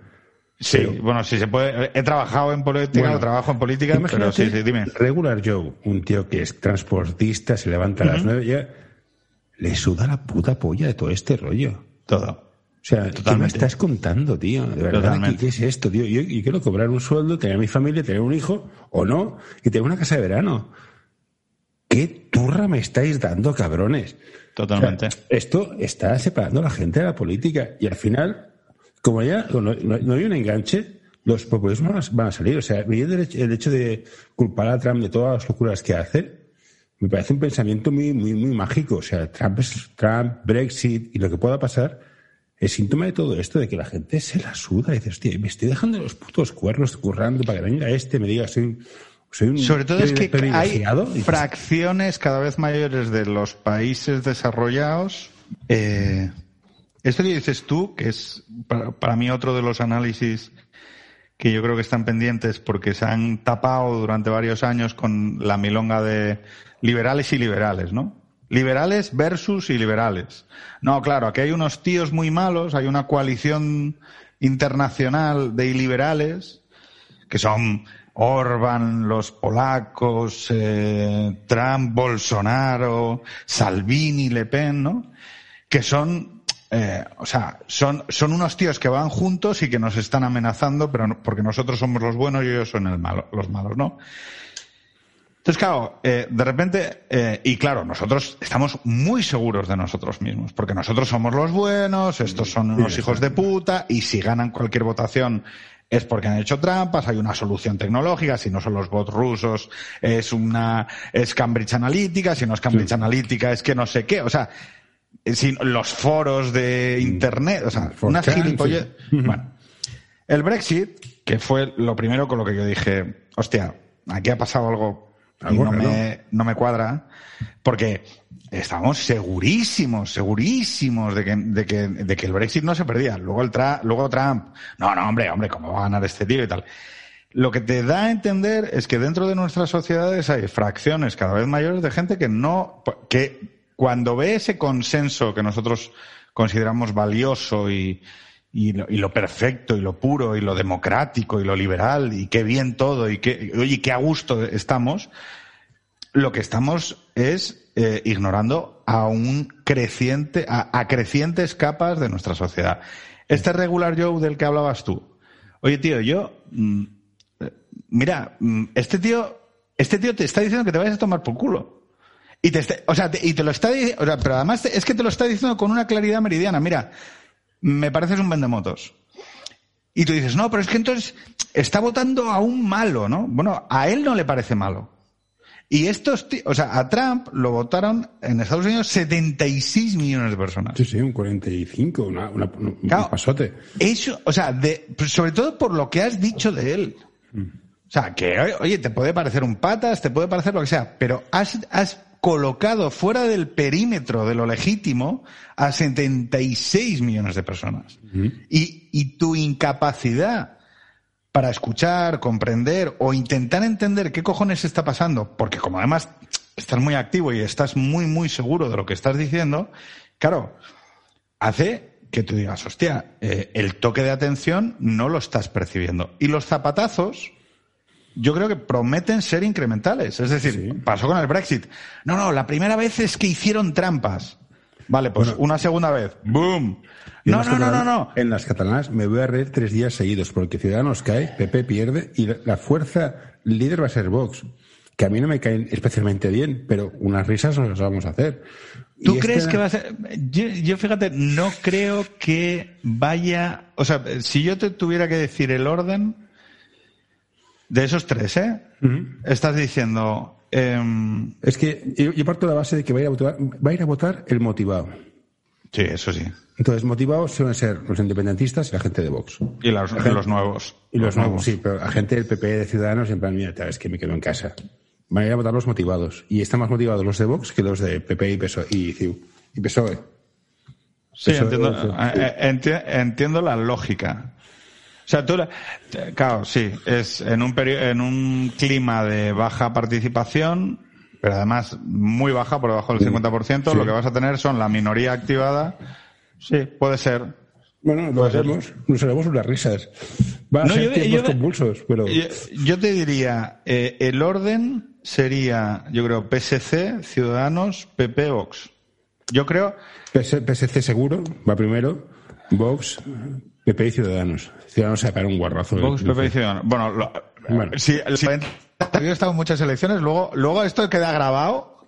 Sí, bueno, sí se puede. He trabajado en política, trabajo en política, pero sí, sí, dime. Regular Joe, un tío que es transportista, se levanta a las nueve, ya le suda la puta polla de todo este rollo. Todo. O sea, ¿qué me estás contando, tío? De verdad, ¿qué, es esto, tío? Yo, quiero cobrar un sueldo, tener mi familia, tener un hijo, o no, y tener una casa de verano. ¿Qué turra me estáis dando, cabrones? Totalmente. esto está separando a la gente de la política. Y al final, como ya no, hay un enganche, los populismos van a salir. O sea, el hecho de culpar a Trump de todas las locuras que hace, me parece un pensamiento muy, muy, muy mágico. O sea, Trump es Trump, Brexit y lo que pueda pasar es síntoma de todo esto, de que la gente se la suda y dice, hostia, me estoy dejando los putos cuernos currando para que venga este me diga, soy, soy un Sobre todo es que hay fracciones cada vez mayores de los países desarrollados. Eh, esto que dices tú, que es para, para mí otro de los análisis que yo creo que están pendientes porque se han tapado durante varios años con la milonga de liberales y liberales, ¿no? Liberales versus iliberales. No, claro, aquí hay unos tíos muy malos, hay una coalición internacional de iliberales, que son Orban, los polacos, eh, Trump, Bolsonaro, Salvini, Le Pen, ¿no? Que son, eh, o sea, son, son unos tíos que van juntos y que nos están amenazando, pero porque nosotros somos los buenos y ellos son el malo, los malos, ¿no? Entonces, claro, eh, de repente, eh, y claro, nosotros estamos muy seguros de nosotros mismos, porque nosotros somos los buenos, estos son unos hijos de puta, y si ganan cualquier votación es porque han hecho trampas, hay una solución tecnológica, si no son los bots rusos, es una, es Cambridge Analytica, si no es Cambridge Analytica, es que no sé qué, o sea, si, los foros de internet, o sea, una gilipollez. Bueno, el Brexit, que fue lo primero con lo que yo dije, hostia, aquí ha pasado algo y no me, no me cuadra, porque estábamos segurísimos, segurísimos de que, de que, de que el Brexit no se perdía. Luego, el luego Trump, no, no, hombre, hombre, ¿cómo va a ganar este tío y tal? Lo que te da a entender es que dentro de nuestras sociedades hay fracciones cada vez mayores de gente que no, que cuando ve ese consenso que nosotros consideramos valioso y, y lo, perfecto y lo puro y lo democrático y lo liberal y qué bien todo y qué, oye, qué a gusto estamos, lo que estamos es eh, ignorando a un creciente, a, crecientes capas de nuestra sociedad. Este regular Joe del que hablabas tú. Oye, tío, yo, mm, mira, mm, este tío, este tío te está diciendo que te vayas a tomar por culo. Y te, está- o sea, y te lo está di- o sea, pero además es que te lo está diciendo con una claridad meridiana. Mira, me pareces un vendemotos. Y tú dices, no, pero es que entonces está votando a un malo, ¿no? Bueno, a él no le parece malo. Y estos, o sea, a Trump lo votaron en Estados Unidos 76 millones de personas. Sí, sí, un 45, una, una- un Claro. pasote. Eso, o sea, de, sobre todo por lo que has dicho de él. O sea, que, oye, te puede parecer un patas, te puede parecer lo que sea, pero has, has colocado fuera del perímetro de lo legítimo a 76 millones de personas. y, y tu incapacidad para escuchar, comprender o intentar entender qué cojones está pasando, porque como además estás muy activo y estás muy, muy seguro de lo que estás diciendo, claro, hace que tú digas, hostia, eh, el toque de atención no lo estás percibiendo. Y los zapatazos, yo creo que prometen ser incrementales. Es decir, pasó con el Brexit. No, no, la primera vez es que hicieron trampas. Vale, pues una segunda vez. ¡Boom! No, no, no, no, no. En las catalanas me voy a reír tres días seguidos porque Ciudadanos cae, PP pierde y la- fuerza líder va a ser Vox. Que a mí no me caen especialmente bien, pero unas risas nos las vamos a hacer. ¿Tú Y crees que va a ser.? Yo, yo, fíjate, no creo que vaya. O sea, si yo te tuviera que decir el orden de esos tres, ¿eh? Estás diciendo. Em, Es que yo, yo parto de la base de que va a ir a votar, va a ir a votar el motivado. sí, eso sí. Entonces, motivados suelen ser los independentistas y la gente de Vox. Y los, y los nuevos. Y los nuevos, sí, pero la gente del PP de Ciudadanos, en plan, mira, es que me quedo en casa. Van a ir a votar los motivados. Y están más motivados los de Vox que los de PP y PSOE. Y, CiU. y PSOE. Sí, entiendo, eso- eh, eh, enti- entiendo la lógica. O sea, tú, la- claro, sí, es en un perio- en un clima de baja participación, pero además muy baja, por debajo del 50%, Sí. lo que vas a tener son la minoría activada. Sí, puede ser. Bueno, lo haremos. Nos haremos unas risas. Va a No, ser yo- tiempos yo- convulsos, pero... Yo, yo te diría, eh, el orden sería, yo creo, PSC, Ciudadanos, PP, Vox. Yo creo, PS- PSC seguro, va primero. Vox, PP y Ciudadanos. Ciudadanos se va a pegar un guarrazo. Vox, PP y Ciudadanos. Bueno, lo, Bueno. si, si- estado en muchas elecciones, luego, luego esto queda grabado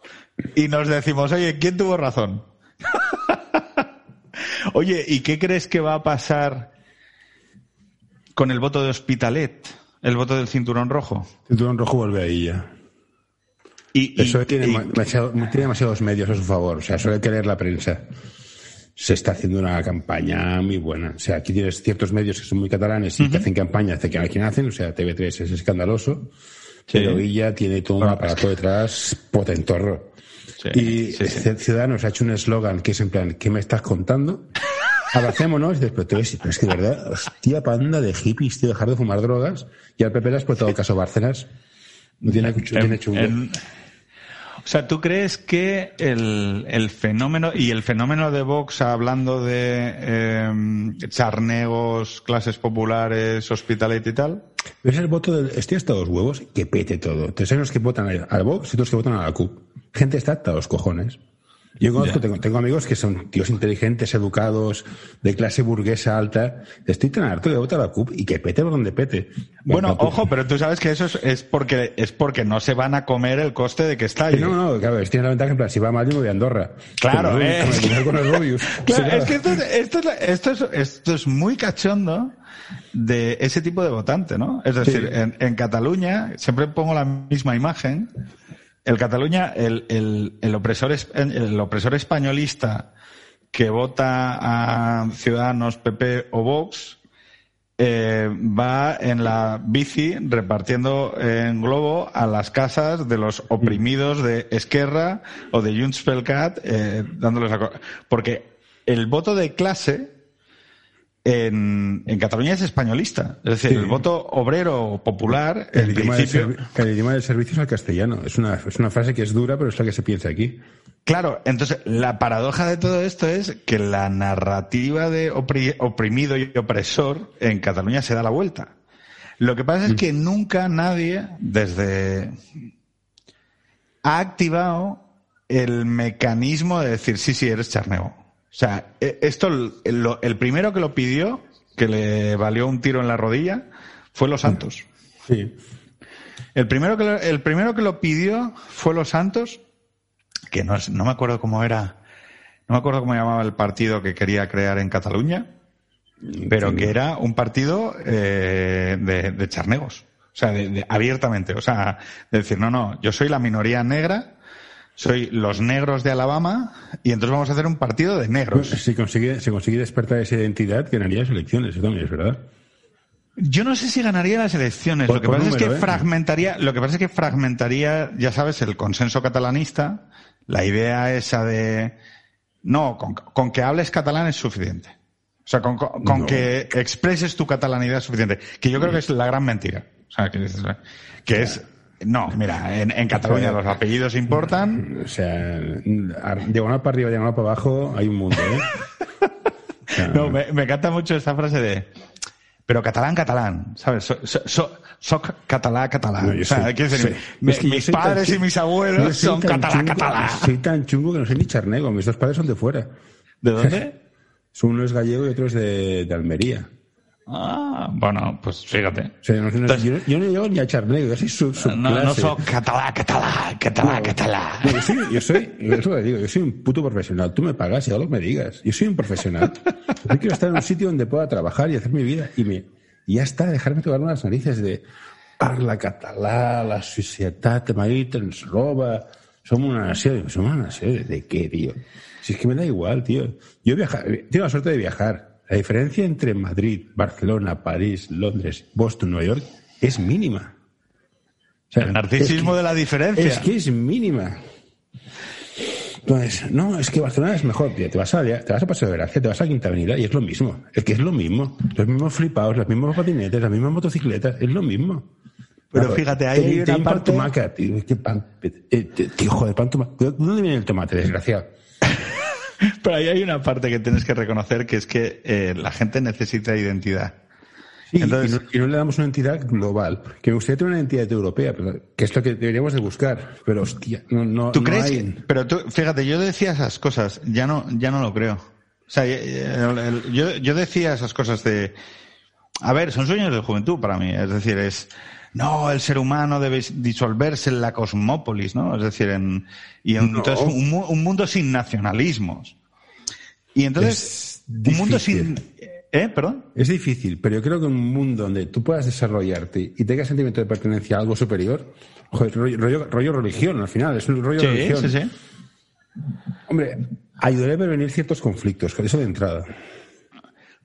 y nos decimos, oye, ¿quién tuvo razón? oye, ¿y qué crees que va a pasar con el voto de Hospitalet? El voto del cinturón rojo. El turón rojo vuelve ahí ya. Y, y- Eso tiene, y- demasiado- tiene demasiados medios a su favor. O sea, suele querer la prensa. Se está haciendo una campaña muy buena. O sea, aquí tienes ciertos medios que son muy catalanes y que hacen campaña, hace que a quien hacen. O sea, TV3 es escandaloso. Pero Villa tiene todo un aparato detrás potentorro. Sí, y sí, sí. Ciudadanos ha hecho un eslogan que es en plan, ¿qué me estás contando? Abracémonos y después, pero, pero es que de verdad, hostia panda de hippies, tío, dejar de fumar drogas. Y al PP le ha explotado el caso Bárcenas. No tiene, tiene chungo. En- o sea, ¿tú crees que el, el fenómeno, y el fenómeno de Vox hablando de eh, charnegos, clases populares, hospitalet y tal? Es el voto del. Estoy hasta los huevos que pete todo. Entonces hay unos que votan al Vox y otros que votan a la CUP. Gente está hasta los cojones. Yo conozco, tengo, tengo amigos que son tíos inteligentes, educados, de clase burguesa alta. Estoy tan harto de votar a la CUP y que pete por donde pete. Bueno, CUP. ojo, pero tú sabes que eso es, es porque es porque no se van a comer el coste de que está. No, no, claro, tiene la ventaja en plan, si va mal yo me voy a Andorra. Claro, Con el- eh. con. Claro, es que esto es, esto, es, esto, es, esto es muy cachondo de ese tipo de votante, ¿no? Es decir, Sí. en, en Cataluña, siempre pongo la misma imagen, el Cataluña, el, el, el, opresor, es- el opresor españolista que vota a Ciudadanos, PP o Vox, eh, va en la bici repartiendo en globo a las casas de los oprimidos de Esquerra o de Junts pel Cat, eh, dándoles co- porque el voto de clase en, en Cataluña es españolista, es decir, Sí. el voto obrero popular, El en idioma, principio, servi- el idioma del servicio es el castellano. Es una, es una frase que es dura, pero es la que se piensa aquí. Claro, entonces la paradoja de todo esto es que la narrativa de opri- oprimido y opresor en Cataluña se da la vuelta. Lo que pasa es que nunca nadie desde ha activado el mecanismo de decir sí, sí, eres charneo. O sea, e- esto, el, primero que lo pidió, que le valió un tiro en la rodilla, fue Los Santos. Sí. El primero que lo, el primero que lo pidió fue Los Santos que no, no me acuerdo cómo era, no me acuerdo cómo llamaba el partido que quería crear en Cataluña, pero que era un partido eh, de, de, charnegos. O sea, de, abiertamente. O sea, de decir, no, no, yo soy la minoría negra, soy los negros de Alabama, y entonces vamos a hacer un partido de negros. Si consigue, si consigue despertar esa identidad, ganaría las elecciones, eso también es verdad. Yo no sé si ganaría las elecciones. lo que pasa es que ¿eh? fragmentaría, lo que pasa es que fragmentaría, ya sabes, el consenso catalanista, la idea esa de no, con, que hables catalán es suficiente. O sea, con, que expreses tu catalanidad es suficiente. Que yo creo que es la gran mentira. O sea, que, que es no, mira, en, Cataluña los apellidos importan. O sea, diagonal para arriba, diagonal para abajo, hay un mundo, ¿eh? no, me, me, encanta mucho esta frase de pero catalán, catalán, ¿sabes? So, catalá, catalán. o sea, decir, mis padres y mis abuelos son catalán, catalán. Soy tan chungo que no soy ni charnego, mis dos padres son de fuera. ¿De dónde? Uno es gallego y otro es de, de Almería. Ah, bueno, pues fíjate. yo, no llego ni a charnego, yo soy su, su No, no soy catalá, catalá, catalá, catalá. yo soy, yo soy, eso le digo, yo soy un puto profesional. Tú me pagas y hago lo que me digas. Yo soy un profesional. Yo quiero estar en un sitio donde pueda trabajar y hacer mi vida y, me, y ya está, dejarme tocar unas narices de parla catalá, la sociedad de Madrid ens roba. Somos una nación. Somos una nación. ¿De qué, tío? Si es que me da igual, tío. Yo viajar, tengo la suerte de viajar la diferencia entre Madrid, Barcelona, París, Londres, Boston, Nueva York es mínima. el narcisismo de la diferencia. Es que es mínima. Entonces, no, es que Barcelona es mejor. Te vas a, te vas a Paseo de Gracia, te vas a Quinta Avenida y es lo mismo. Es que es lo mismo. Los mismos flipados, los mismos patinetes, las mismas motocicletas, es lo mismo. Pero fíjate, ahí hay una parte... Tumaca, tío, ¿qué pan, eh, tío, joder, pan. ¿Dónde viene el tomate, desgraciado? Pero ahí hay una parte que tienes que reconocer que es que eh, la gente necesita identidad. y, no, le damos una entidad global. Que me gustaría tener una entidad europea, que es lo que deberíamos de buscar. Pero hostia, no, no, ¿Tú crees Que, pero tú, fíjate, yo decía esas cosas, ya no, ya no lo creo. O sea, yo, yo decía esas cosas de, a ver, son sueños de juventud para mí. Es decir, es, no, el ser humano debe disolverse en la cosmópolis, ¿no? Es decir, en, y entonces un, mundo sin nacionalismos. Y entonces, un mundo sin... ¿Eh? ¿Perdón? Es difícil, pero yo creo que un mundo donde tú puedas desarrollarte y tengas sentimiento de pertenencia a algo superior, rollo, rollo, religión al final, es un rollo religión. Sí, sí. Hombre, ayudaría a prevenir ciertos conflictos, con eso de entrada.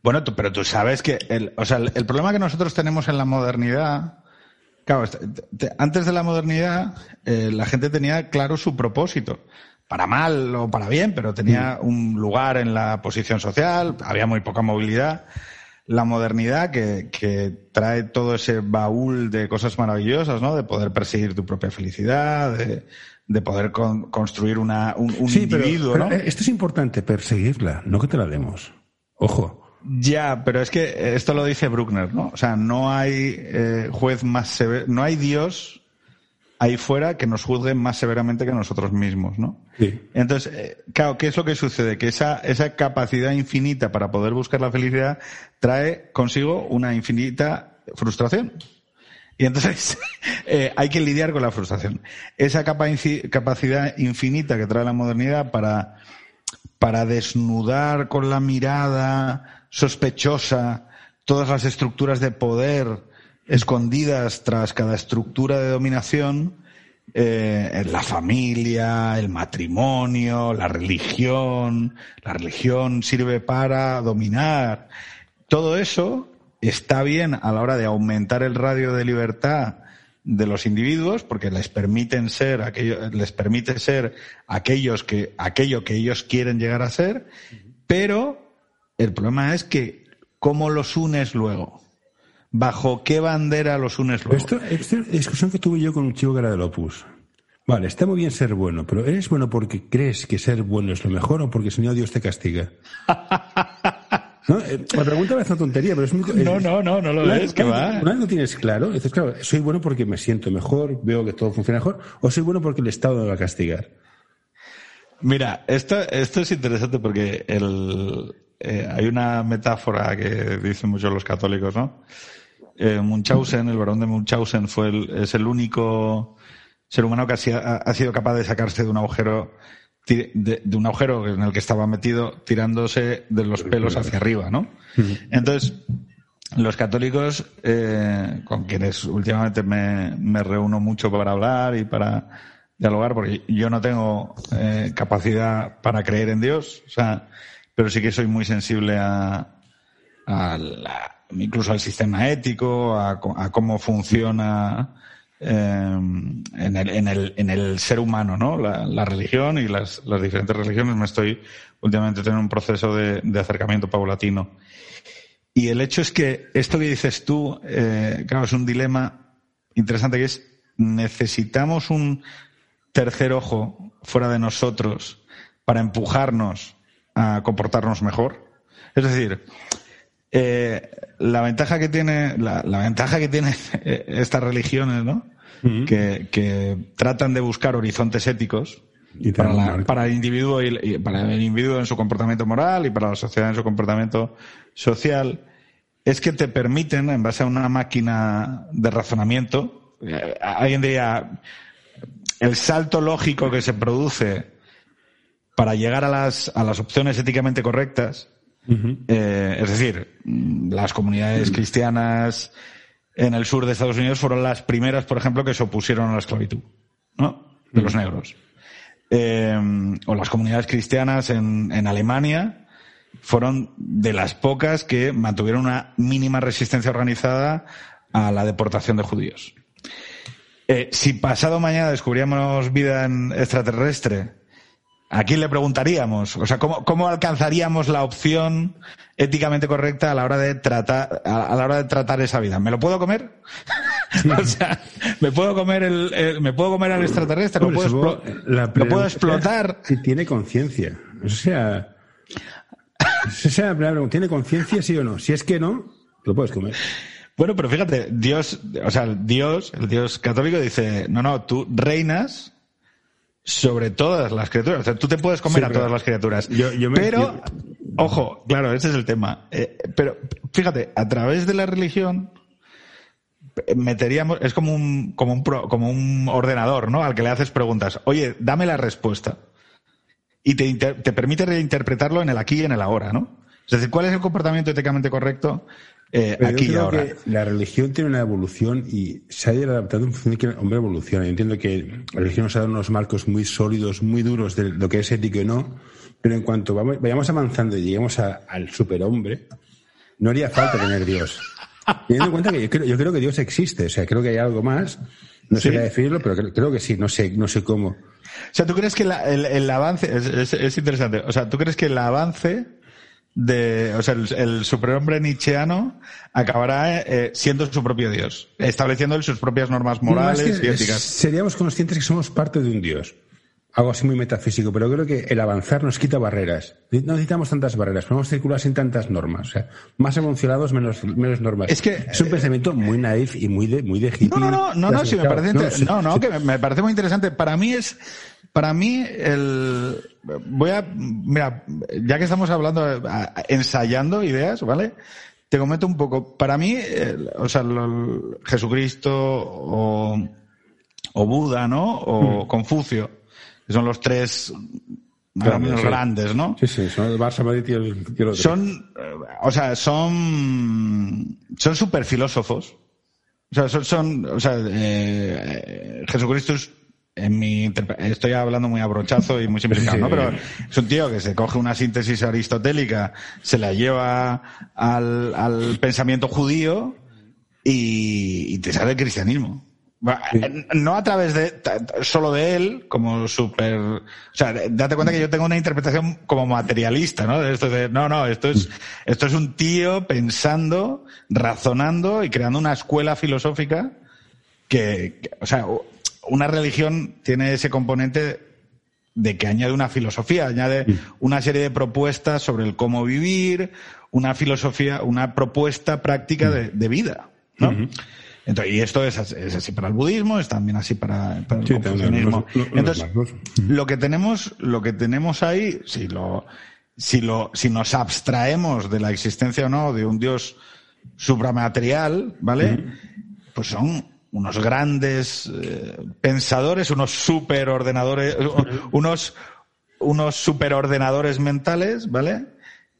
Bueno, pero tú sabes que el, o sea, el problema que nosotros tenemos en la modernidad Claro, antes de la modernidad, eh, la gente tenía claro su propósito. Para mal o para bien, pero tenía mm. un lugar en la posición social, había muy poca movilidad. La modernidad que, que trae todo ese baúl de cosas maravillosas, ¿no? De poder perseguir tu propia felicidad, de, de poder construir una, un, individuo, ¿no? Eh, esto es importante, perseguirla, no que te la demos. Ojo. Ya, pero es que esto lo dice Bruckner, ¿no? O sea, no hay eh, juez más severo, no hay Dios ahí fuera que nos juzgue más severamente que nosotros mismos, ¿no? Sí. Entonces, eh, claro, ¿qué es lo que sucede? Que esa, esa capacidad infinita para poder buscar la felicidad trae consigo una infinita frustración. Y entonces eh, hay que lidiar con la frustración. Esa capacidad infinita que trae la modernidad para, para desnudar con la mirada sospechosa, todas las estructuras de poder escondidas tras cada estructura de dominación, eh, la familia, el matrimonio, la religión, la religión sirve para dominar. Todo eso está bien a la hora de aumentar el radio de libertad de los individuos porque les permiten ser aquello, les permite ser aquellos que aquello que ellos quieren llegar a ser, pero el problema es que, ¿cómo los unes luego? ¿Bajo qué bandera los unes luego? Esto, esta discusión que tuve yo con un chico que era del Opus. Vale, está muy bien ser bueno, pero ¿eres bueno porque crees que ser bueno es lo mejor o porque si no Dios te castiga? ¿No? Eh, la pregunta es una tontería, pero es muy... No, no, no, no lo ves, que va. Una vez lo tienes claro, dices, claro, ¿soy bueno porque me siento mejor, veo que todo funciona mejor, o soy bueno porque el Estado me va a castigar? Mira, esto, esto es interesante porque el, eh, hay una metáfora que dicen muchos los católicos, ¿no? Eh, Munchausen, el varón de Munchausen, fue el, es el único ser humano que ha, sido capaz de sacarse de un agujero de, un agujero en el que estaba metido tirándose de los pelos hacia arriba, ¿no? Entonces, los católicos, eh, con quienes últimamente me, me, reúno mucho para hablar y para dialogar, porque yo no tengo eh, capacidad para creer en Dios, o sea, pero sí que soy muy sensible a, a incluso al sistema ético, a, a cómo funciona en, el, en, el, en, el, ser humano, ¿no? La, la religión y las, las, diferentes religiones. Me estoy últimamente teniendo un proceso de, de, acercamiento paulatino. Y el hecho es que esto que dices tú, eh, claro, es un dilema interesante que es necesitamos un tercer ojo fuera de nosotros para empujarnos a comportarnos mejor. Es decir, eh, la ventaja que tiene, la, ventaja que tiene estas religiones, ¿no? Que, tratan de buscar horizontes éticos para, el individuo y, para el individuo en su comportamiento moral y para la sociedad en su comportamiento social, es que te permiten, en base a una máquina de razonamiento, eh, hoy en día el salto lógico que se produce para llegar a las, a las opciones éticamente correctas, eh, es decir, las comunidades cristianas en el sur de Estados Unidos fueron las primeras, por ejemplo, que se opusieron a la esclavitud, ¿no? De los negros. Eh, o las comunidades cristianas en, en Alemania fueron de las pocas que mantuvieron una mínima resistencia organizada a la deportación de judíos. Eh, si pasado mañana descubríamos vida en extraterrestre ¿A quién le preguntaríamos? O sea, ¿cómo, ¿cómo, alcanzaríamos la opción éticamente correcta a la hora de tratar, a, la hora de tratar esa vida? ¿Me lo puedo comer? o sea, ¿me puedo comer el, me puedo comer al extraterrestre? ¿Lo, puedo, ¿lo puedo, explotar? Si tiene conciencia. O sea, sea, ¿tiene conciencia sí o no? Si es que no, lo puedes comer. Bueno, pero fíjate, Dios, o sea, Dios, el Dios católico dice, no, no, tú reinas sobre todas las criaturas. O sea, tú te puedes comer a todas las criaturas. pero, ojo, claro, ese es el tema. Eh, pero fíjate, a través de la religión meteríamos, es como un, como un, como un ordenador, ¿no? Al que le haces preguntas. Oye, dame la respuesta. Y te, te permite reinterpretarlo en el aquí y en el ahora, ¿no? Es decir, ¿cuál es el comportamiento éticamente correcto eh, aquí y ahora. Que la religión tiene una evolución y se ha ido adaptando en función de que el hombre evoluciona. Yo entiendo que la religión nos ha dado unos marcos muy sólidos, muy duros de lo que es ético y no, pero en cuanto vayamos avanzando y lleguemos al superhombre, no haría falta tener Dios. Teniendo en cuenta que yo creo, yo creo, que Dios existe, o sea, creo que hay algo más. No sé definirlo, pero creo, que sí, no sé, no sé cómo. O sea, ¿tú crees que el, avance, es, interesante, o sea, ¿tú crees que el avance de, o sea, el, superhombre nietzscheano acabará eh, siendo su propio dios, estableciendo sus propias normas morales y éticas. Seríamos conscientes que somos parte de un dios. Algo así muy metafísico, pero creo que el avanzar nos quita barreras. No necesitamos tantas barreras, podemos circular sin tantas normas. O sea, más evolucionados, menos, menos normas. Es que es un pensamiento muy naif y muy de, muy de hippie. No, no, no, no, me parece, no, no, que me parece muy interesante. Para mí es, para mí, el, voy a, mira, ya que estamos hablando, ensayando ideas, ¿vale? Te comento un poco. Para mí, o sea, Jesucristo o, o, Buda, ¿no? O hmm. Confucio, que son los tres menos grandes, ¿no? Sí, sí, son el Barça Madrid y el, Son, o sea, son, son super filósofos. O sea, son, son o sea, eh, Jesucristo es en mi estoy hablando muy abrochazo y muy simplificado, ¿no? Pero es un tío que se coge una síntesis aristotélica, se la lleva al, al pensamiento judío y, te sale el cristianismo. No a través de solo de él, como súper. O sea, date cuenta que yo tengo una interpretación como materialista, ¿no? De esto de, no, no, esto es, esto es un tío pensando, razonando y creando una escuela filosófica que, que o sea, una religión tiene ese componente de que añade una filosofía, añade una serie de propuestas sobre el cómo vivir, una filosofía, una propuesta práctica de, vida, ¿no? Entonces, y esto es, así para el budismo, es también así para, el confucianismo. Entonces, lo que tenemos, lo que tenemos ahí, si lo, si lo, si nos abstraemos de la existencia o no de un dios supramaterial, ¿vale? Pues son unos grandes eh, pensadores, unos superordenadores, unos, unos superordenadores mentales, ¿vale?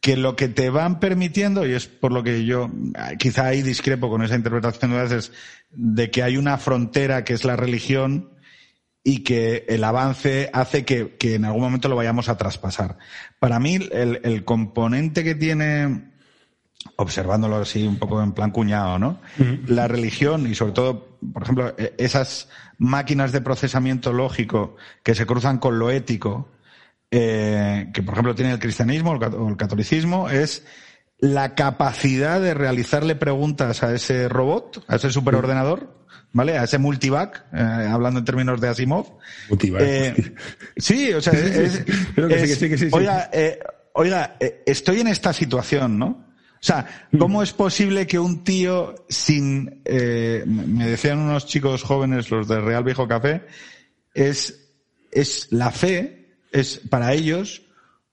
Que lo que te van permitiendo, y es por lo que yo quizá ahí discrepo con esa interpretación de veces, de que hay una frontera que es la religión y que el avance hace que, que en algún momento lo vayamos a traspasar. Para mí, el, el componente que tiene observándolo así un poco en plan cuñado, ¿no? La religión y sobre todo, por ejemplo, e, esas máquinas de procesamiento lógico que se cruzan con lo ético, eh, que por ejemplo tiene el cristianismo o el catolicismo, es la capacidad de realizarle preguntas a ese robot, a ese superordenador, ¿vale? A ese multivac, eh, hablando en términos de Asimov. Multivac. Eh, sí, o sea, es, oiga, oiga, estoy en esta situación, ¿no? O sea, ¿cómo es posible que un tío sin, eh, me decían unos chicos jóvenes, los de Real Viejo Café, es, es la fe, es para ellos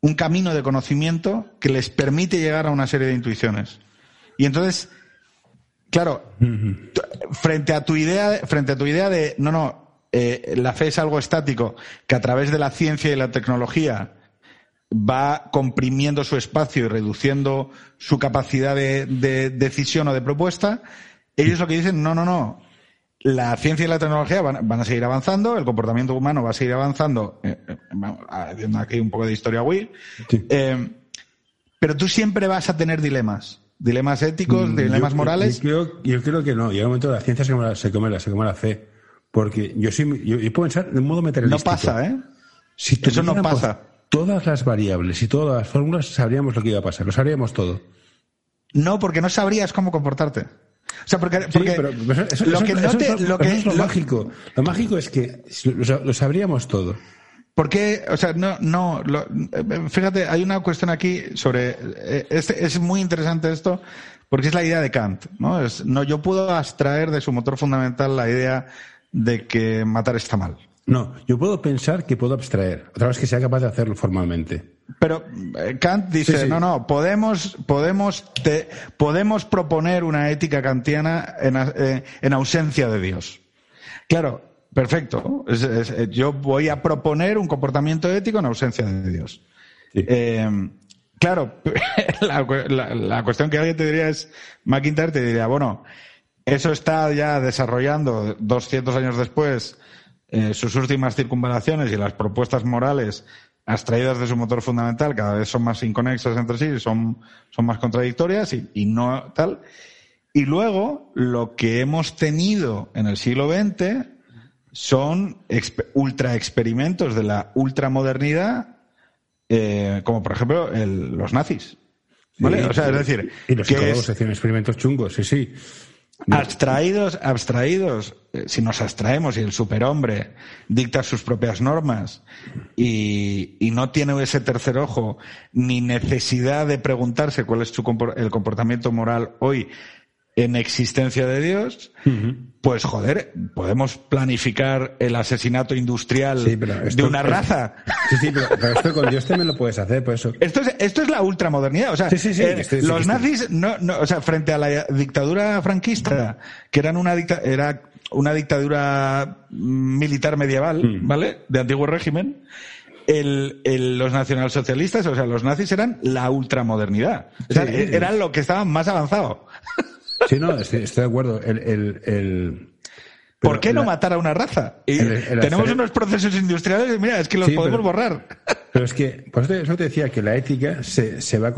un camino de conocimiento que les permite llegar a una serie de intuiciones. Y entonces, claro, frente a tu idea, frente a tu idea de, no, no, eh, la fe es algo estático, que a través de la ciencia y la tecnología va comprimiendo su espacio y reduciendo su capacidad de, decisión o de propuesta, ellos lo que dicen, no, no, no, la ciencia y la tecnología van, a seguir avanzando, el comportamiento humano va a seguir avanzando, eh, eh, haciendo aquí un poco de historia Will, eh, pero tú siempre vas a tener dilemas, dilemas éticos, mm, dilemas morales. Yo, creo, que no, llega un momento la ciencia se come la, se come la, se come la fe, porque yo sí, yo, puedo pensar de un modo materialístico. No pasa, ¿eh? Eso no pasa todas las variables y todas las fórmulas, sabríamos lo que iba a pasar, lo sabríamos todo. No, porque no sabrías cómo comportarte. O sea, porque, lo que no lo que es lo, mágico. Lo mágico es que lo, sabríamos todo. Porque, o sea, no, no, fíjate, hay una cuestión aquí sobre, eh, es, es muy interesante esto, porque es la idea de Kant, ¿no? Es, no, yo puedo abstraer de su motor fundamental la idea de que matar está mal. No, yo puedo pensar que puedo abstraer, otra vez que sea capaz de hacerlo formalmente. Pero eh, Kant dice, no, no, podemos, podemos, te, podemos proponer una ética kantiana en, eh, en ausencia de Dios. Claro, perfecto. Eh, yo voy a proponer un comportamiento ético en ausencia de Dios. claro, la, la, cuestión que alguien te diría es, McIntyre te diría, bueno, eso está ya desarrollando 200 años después eh, sus últimas circunvalaciones y las propuestas morales abstraídas de su motor fundamental cada vez son más inconexas entre sí, son, son más contradictorias y, y no tal. Y luego, lo que hemos tenido en el siglo XX son ultra experimentos de la ultramodernidad, eh, como por ejemplo el, los nazis. ¿Vale? o sea, es decir. Y los psicólogos hacían experimentos chungos, sí, sí. Abstraídos, abstraídos, eh, si nos abstraemos y el superhombre dicta sus propias normas y, y, no tiene ese tercer ojo ni necesidad de preguntarse cuál es su, el comportamiento moral hoy en existencia de Dios, pues joder, podemos planificar el asesinato industrial de una raza. Sí, sí, pero, esto con Dios también lo puedes hacer, por eso. Esto es, esto es la ultramodernidad. O sea, eh, los nazis, no, no, o sea, frente a la dictadura franquista, que eran una dicta, era una dictadura militar medieval, mm. ¿vale? De antiguo régimen. El, el, los nacionalsocialistas, o sea, los nazis eran la ultramodernidad. O sea, eran lo que estaban más avanzado. Sí, no, estoy, de acuerdo. El, el, el... ¿Por qué no matar a una raza? Y tenemos unos procesos industriales y mira, es que los podemos borrar. Pero es que, por eso te decía que la ética se, se, va,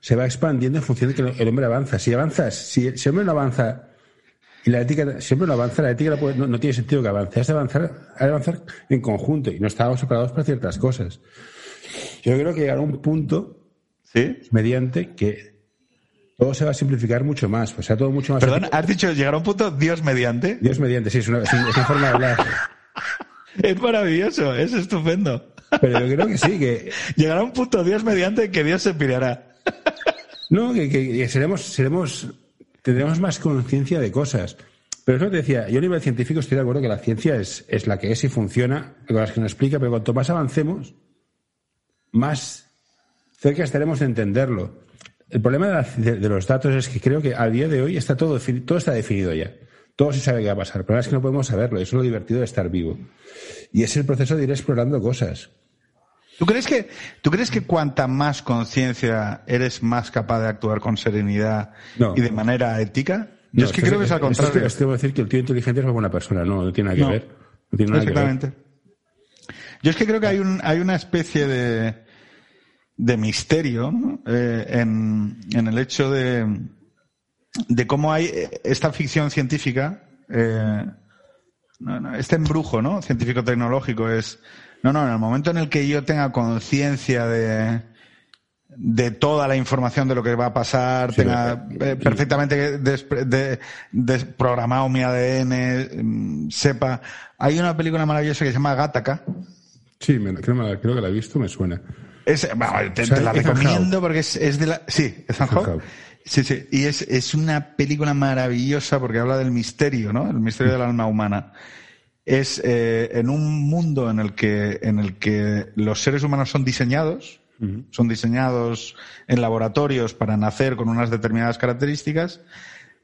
se va expandiendo en función de que el hombre avanza. Si avanzas, si, el hombre no avanza y la ética siempre no avanza, la ética no, tiene sentido que avance. Has de avanzar, has de avanzar en conjunto y no estamos separados para ciertas cosas. Yo creo que llegará un punto ¿Sí? mediante que todo se va a simplificar mucho más. O sea, todo mucho más. Perdón, has dicho llegar a un punto Dios mediante. Dios mediante, sí, es una, forma de hablar. es maravilloso, es estupendo. Pero yo creo que sí, que. Llegará un punto Dios mediante que Dios se pirará. no, que, seremos, seremos, tendremos más conciencia de cosas. Pero eso te decía, yo a nivel científico estoy de acuerdo que la ciencia es, es la que es y funciona, las que nos explica, pero cuanto más avancemos, más cerca estaremos de entenderlo. El problema de, los datos es que creo que a día de hoy está todo, todo está definido ya. Todo se sabe qué va a pasar, pero es que no podemos saberlo. Eso es lo divertido de estar vivo. Y es el proceso de ir explorando cosas. ¿Tú crees que, tú crees que cuanta más conciencia eres más capaz de actuar con serenidad y de manera ética? Yo es que creo que es al contrario. Es que, decir que el tío inteligente es una buena persona, no, no tiene nada que ver. No tiene nada exactamente. Que ver. Yo es que creo que hay, un, hay una especie de, de misterio eh, en, en, el hecho de, de cómo hay esta ficción científica, eh, este embrujo ¿no? científico-tecnológico es, no, no, en el momento en el que yo tenga conciencia de, de toda la información de lo que va a pasar, tenga eh, perfectamente desprogramado mi ADN, mm, sepa. Hay una película maravillosa que se llama Gattaca. Sí, creo, que la he visto, me suena. Te, la recomiendo porque es, es, de la... Sí, es Sí, sí. Y es, es una película maravillosa porque habla del misterio, ¿no? El misterio del alma humana. Es eh, en un mundo en el que, en el que los seres humanos son diseñados, son diseñados en laboratorios para nacer con unas determinadas características.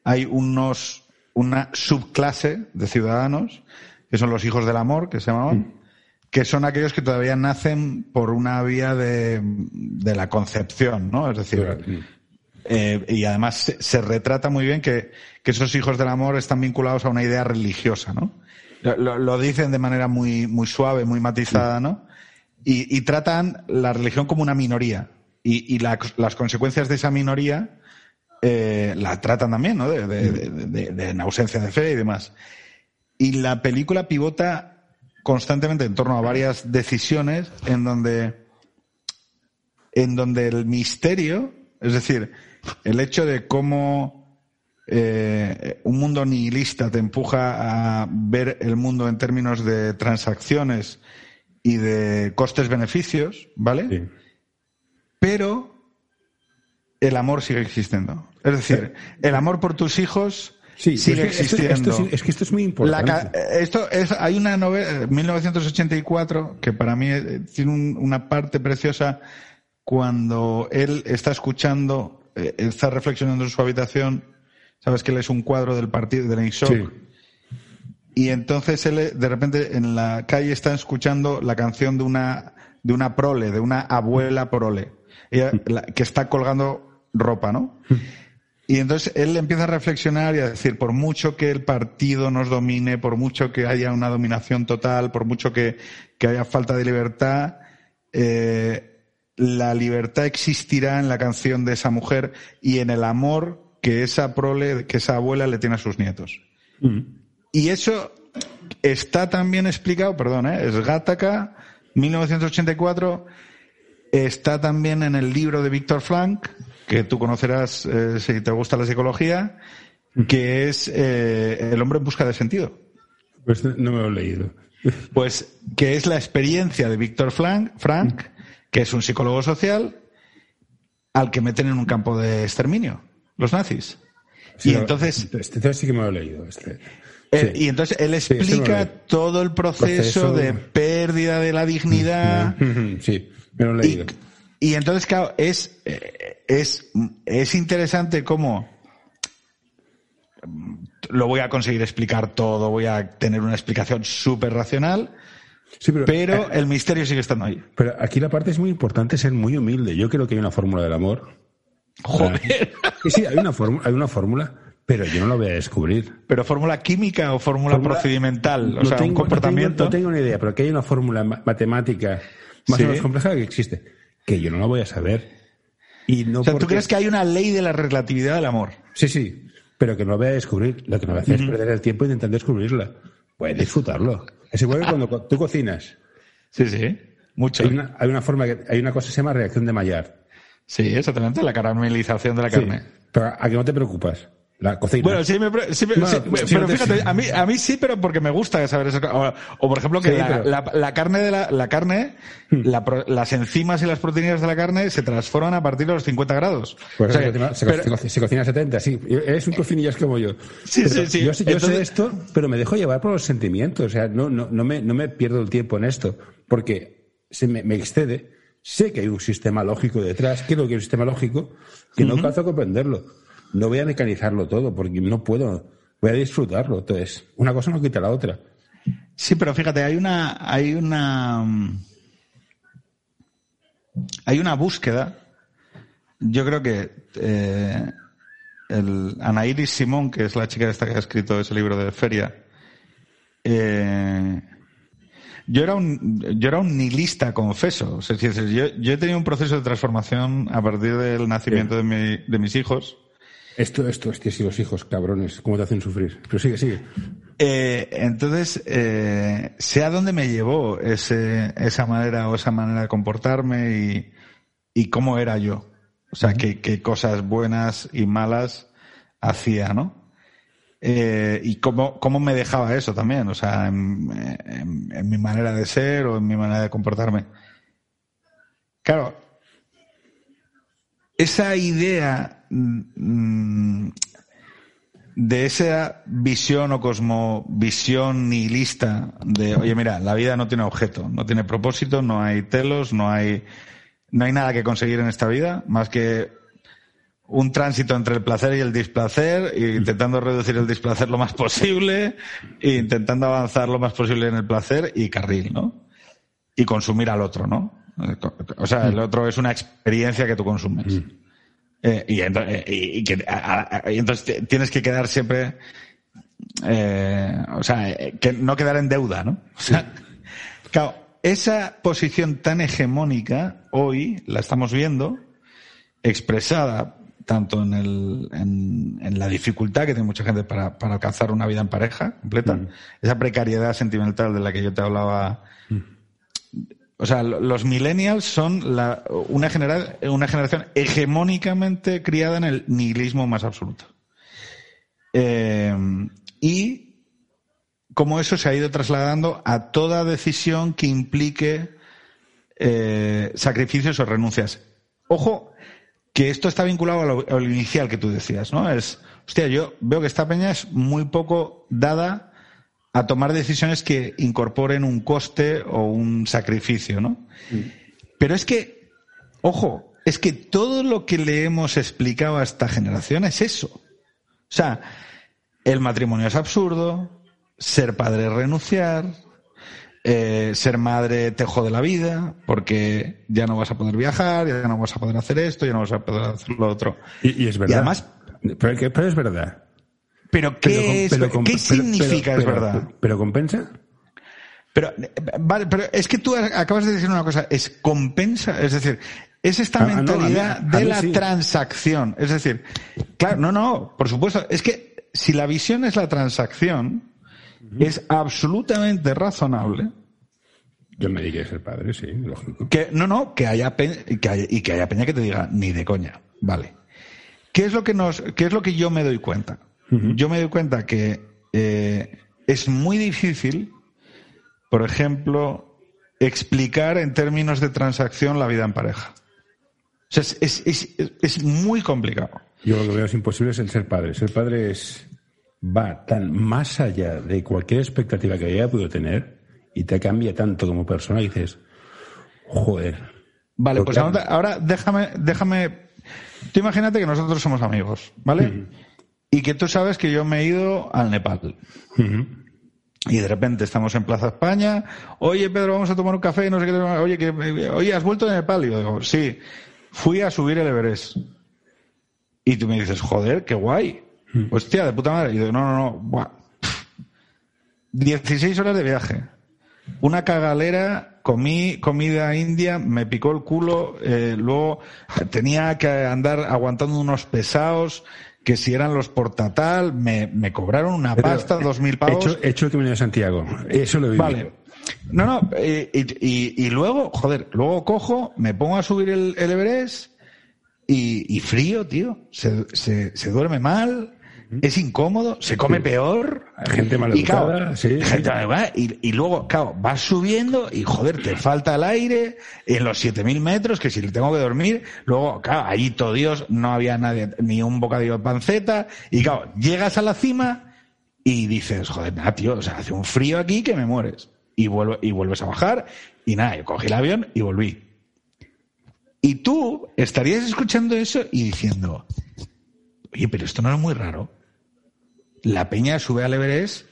Hay unos, una subclase de ciudadanos, que son los hijos del amor, que se llamaban, que son aquellos que todavía nacen por una vía de, de la concepción, ¿no? Es decir, eh, y además se, retrata muy bien que, que, esos hijos del amor están vinculados a una idea religiosa, ¿no? Lo, lo dicen de manera muy, muy suave, muy matizada, ¿no? Y, y tratan la religión como una minoría. Y, y la, las consecuencias de esa minoría eh, la tratan también, ¿no? De, de, de, de, ausencia de fe y demás. Y la película pivota constantemente en torno a varias decisiones en donde, en donde el misterio, es decir, el hecho de cómo eh, un mundo nihilista te empuja a ver el mundo en términos de transacciones y de costes-beneficios, ¿vale? Sí. Pero el amor sigue existiendo. Es decir, el amor por tus hijos sí, sigue existiendo. es que esto es muy importante. esto es, hay una novela, 1984, que para mí eh, tiene una parte preciosa cuando él está escuchando eh, está reflexionando en su habitación, sabes que él es un cuadro del partido del INSOC. Y entonces él de repente en la calle está escuchando la canción de una de una prole, de una abuela prole, que está colgando ropa, ¿no? Y entonces él empieza a reflexionar y a decir, por mucho que el partido nos domine, por mucho que haya una dominación total, por mucho que, que haya falta de libertad, eh, la libertad existirá en la canción de esa mujer y en el amor que esa prole, que esa abuela le tiene a sus nietos. Mm. Y eso está también explicado, perdón, ¿eh? es Gattaca, 1984, está también en el libro de Víctor Frank, que tú conocerás eh, si te gusta la psicología, que es eh, El hombre en busca de sentido. Pues no me lo he leído. Pues que es la experiencia de Víctor Frank, Frank que es un psicólogo social al que meten en un campo de exterminio, los nazis. y entonces... Este sí que me lo he leído. Este. Eh, y entonces él explica todo el proceso, de pérdida de la dignidad. Sí, me lo he leído. Y, entonces, claro, es, eh, es, es interesante cómo lo voy a conseguir explicar todo, voy a tener una explicación súper racional, pero, eh, el misterio sigue estando ahí. Pero aquí la parte es muy importante ser muy humilde. Yo creo que hay una fórmula del amor. Joder. Sí, sí, hay una fórmula, hay una fórmula, pero yo no la voy a descubrir. ¿Pero fórmula química o fórmula, procedimental? O sea, un comportamiento. No tengo, ni idea, pero que hay una fórmula matemática más o menos compleja que existe, que yo no la voy a saber. Y no o sea, ¿tú crees que hay una ley de la relatividad del amor? Sí, sí, pero que no la voy a descubrir. Lo que me va a hacer es perder el tiempo intentando descubrirla. Puedes disfrutarlo. Es igual que cuando tú cocinas. Sí, sí, mucho. Hay una, hay una forma que, hay una cosa que se llama reacción de Maillard. Sí, exactamente, la caramelización de la carne. pero a que no te preocupas. La cocina. Bueno, sí, me, sí, pero fíjate, a mí, a mí sí, pero porque me gusta saber eso. O, por ejemplo, que la, la, carne de la, la carne, hmm. las enzimas y las proteínas de la carne se transforman a partir de los 50 grados. Pues se, cocina, a 70, sí. Eres un cocinillas como yo. Sí, sí, sí. Yo, sé esto, pero me dejo llevar por los sentimientos. O sea, no, no, no, me, no me pierdo el tiempo en esto. Porque se me, me excede. Sé que hay un sistema lógico detrás. Quiero que hay un sistema lógico que no alcanzo a comprenderlo no voy a mecanizarlo todo porque no puedo. voy a disfrutarlo. Entonces, una cosa no quita la otra. Sí, pero fíjate, hay una, hay una, hay una búsqueda. Yo creo que eh, el Ana Iris Simón, que es la chica esta que ha escrito ese libro de feria, eh, yo era un yo era un nihilista confeso yo, yo he tenido un proceso de transformación a partir del nacimiento de, mi, de mis hijos esto, esto, hostia, si los hijos, cabrones, ¿cómo te hacen sufrir? Pero sigue, sigue. Eh, entonces, eh, sé a dónde me llevó ese, esa manera o esa manera de comportarme y, y cómo era yo. O sea, qué, qué cosas buenas y malas hacía, ¿no? Eh, y cómo, cómo me dejaba eso también, o sea, en, en, mi manera de ser o en mi manera de comportarme. Claro, esa idea de esa visión o cosmovisión nihilista de, oye, mira, la vida no tiene objeto, no tiene propósito, no hay telos, no hay, no hay nada que conseguir en esta vida más que un tránsito entre el placer y el displacer, intentando reducir el displacer lo más posible, e intentando avanzar lo más posible en el placer y carril, ¿no? Y consumir al otro, ¿no? O sea, el otro es una experiencia que tú consumes. Eh, y, eh, y, que, a, a, y, entonces tienes que quedar siempre, eh, o sea, que no quedar en deuda, ¿no? O sea, claro, esa posición tan hegemónica hoy la estamos viendo expresada tanto en, el, en, en, la dificultad que tiene mucha gente para, para alcanzar una vida en pareja completa, mm. esa precariedad sentimental de la que yo te hablaba. Mm. O sea, los millennials son la, una, genera, una generación hegemónicamente criada en el nihilismo más absoluto. Eh, y cómo eso se ha ido trasladando a toda decisión que implique eh, sacrificios o renuncias. Ojo, que esto está vinculado a lo, a lo, inicial que tú decías, ¿no? Es, hostia, yo veo que esta peña es muy poco dada a tomar decisiones que incorporen un coste o un sacrificio, ¿no? Mm. Pero es que, ojo, es que todo lo que le hemos explicado a esta generación es eso. O sea, el matrimonio es absurdo, ser padre es renunciar, eh, ser madre te jode la vida, porque ya no vas a poder viajar, ya no vas a poder hacer esto, ya no vas a poder hacer lo otro. Y, y es verdad. Y además, pero, pero es verdad. Pero ¿qué, pero, es, pero, ¿qué significa, es verdad? Pero, compensa? Pero, vale, pero es que tú acabas de decir una cosa, es compensa, es decir, es esta ah, mentalidad no, mí, de la sí. transacción. Es decir, claro, no, no, por supuesto, es que si la visión es la transacción, uh -huh. es absolutamente razonable. Yo me diría ser padre, sí, lógico. Que, no, no, que haya, que haya, y que haya peña que te diga, ni de coña, vale. ¿Qué es lo que nos, qué es lo que yo me doy cuenta? Yo me doy cuenta que eh, es muy difícil, por ejemplo, explicar en términos de transacción la vida en pareja. O sea, es, es, es, es muy complicado. Yo lo que veo es imposible es el ser padre. Ser padre es va tan más allá de cualquier expectativa que haya podido tener y te cambia tanto como persona y dices, joder. Vale, pues ahora, ahora, déjame, déjame. Tú imagínate que nosotros somos amigos, ¿vale? Uh -huh y que tú sabes que yo me he ido al Nepal. Uh -huh. Y de repente estamos en Plaza España, oye Pedro, vamos a tomar un café, no sé qué, oye, que, oye, ¿has vuelto de Nepal? Y yo digo, sí, fui a subir el Everest. Y tú me dices, joder, qué guay. Uh -huh. Hostia, de puta madre. Y yo digo, no, no, no, buah. 16 horas de viaje. Una cagalera, comí comida india, me picó el culo, eh, luego tenía que andar aguantando unos pesados, que si eran los portatal, me, me cobraron una Pero pasta, dos mil pavos. Hecho, hecho que venía de Santiago. Eso lo he vivido. Vale. No, no, y, y, y, luego, joder, luego cojo, me pongo a subir el, el Everest y, y, frío, tío. Se, se, se duerme mal, es incómodo, se come sí. peor. Gente mal y, claro, sí, gente sí. y, y, luego, claro, vas subiendo y joder, te falta el aire en los 7000 metros, que si le tengo que dormir, luego, claro, allí todo Dios, no había nadie, ni un bocadillo de panceta, y claro, llegas a la cima y dices, joder, nada, tío, o sea, hace un frío aquí que me mueres. Y, vuelvo, y vuelves a bajar, y nada, yo cogí el avión y volví. Y tú estarías escuchando eso y diciendo, oye, pero esto no es muy raro. La peña sube al Everest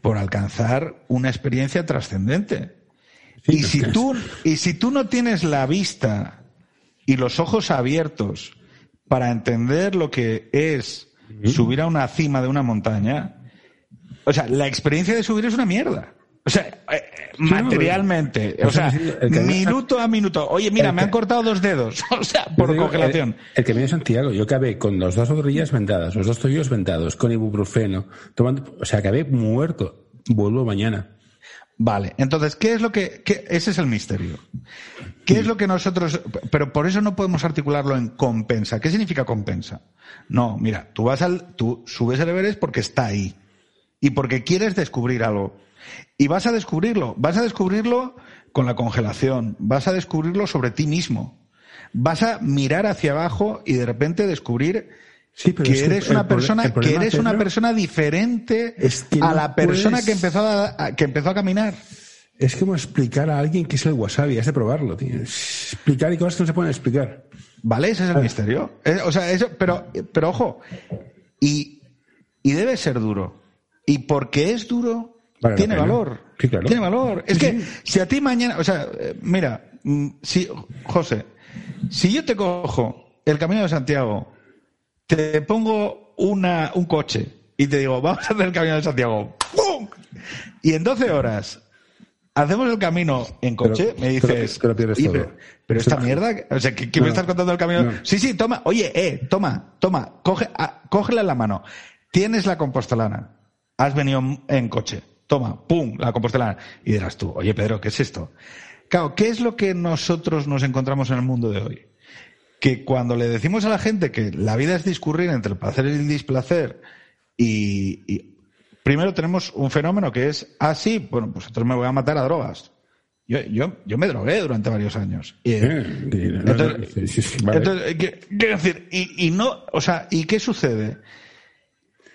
por alcanzar una experiencia trascendente. y, si tú, y si tú no tienes la vista y los ojos abiertos para entender lo que es subir a una cima de una montaña, o sea, la experiencia de subir es una mierda. O sea, eh, materialmente, o sea, minuto a minuto. Oye, mira, me han cortado dos dedos, o sea, por congelación. El, que viene de Santiago, yo acabé con los dos rodillas vendadas, los dos tobillos vendados, con ibuprofeno, tomando, o sea, acabé muerto. Vuelvo mañana. Vale, entonces, ¿qué es lo que, ese es el misterio? ¿Qué es lo que nosotros, pero por eso no podemos articularlo en compensa? ¿Qué significa compensa? No, mira, tú vas al, tú subes el Everest porque está ahí y porque quieres descubrir algo. Y vas a descubrirlo, vas a descubrirlo con la congelación, vas a descubrirlo sobre ti mismo. Vas a mirar hacia abajo y de repente descubrir que eres una persona, que eres una persona diferente a la persona que empezó a, que empezó a caminar. Es como explicar a alguien qué es el wasabi, has de probarlo, tío. Explicar y cosas que no se pueden explicar. Vale, ese es el misterio. Eh, o sea, eso, pero, pero ojo, y, y debe ser duro. Y porque es duro, tiene valor. Tiene valor. Es que si a ti mañana, o sea, eh, mira, mm, si, José, si yo te cojo el camino de Santiago, te pongo una, un coche y te digo, vamos a hacer el camino de Santiago, ¡pum! Y en 12 horas hacemos el camino en coche, me dices, pero, esta mierda, o sea, ¿qué, me estás contando el camino? Sí, sí, toma, oye, eh, toma, toma, coge, ah, cógela en la mano. Tienes la compostelana, has venido en coche toma, pum, la compostelana. Y dirás tú, oye Pedro, ¿qué es esto? Claro, ¿qué es lo que nosotros nos encontramos en el mundo de hoy? Que cuando le decimos a la gente que la vida es discurrir entre el placer y el displacer, y, primero tenemos un fenómeno que es, ah, sí, bueno, pues entonces me voy a matar a drogas. Yo, yo, yo me drogué durante varios años. Y, entonces, quiero decir, y, y no, o sea, ¿y qué sucede?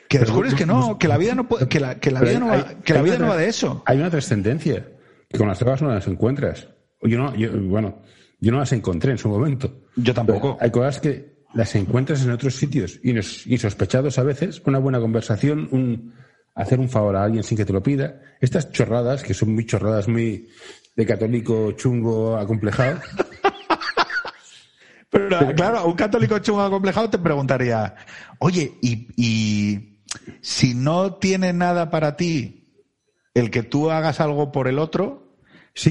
Que descubres que no, que la vida no puede, que la, que la vida no va, que la vida no va de eso. Hay una trascendencia que con las drogas no las encuentras. Yo no, yo, bueno, yo no las encontré en su momento. Yo tampoco. hay cosas que las encuentras en otros sitios y sospechados a veces. Una buena conversación, un, hacer un favor a alguien sin que te lo pida. Estas chorradas, que son muy chorradas, muy de católico chungo acomplejado. Pero, claro, un católico chungo acomplejado te preguntaría, oye, y, y si no tiene nada para ti el que tú hagas algo por el otro,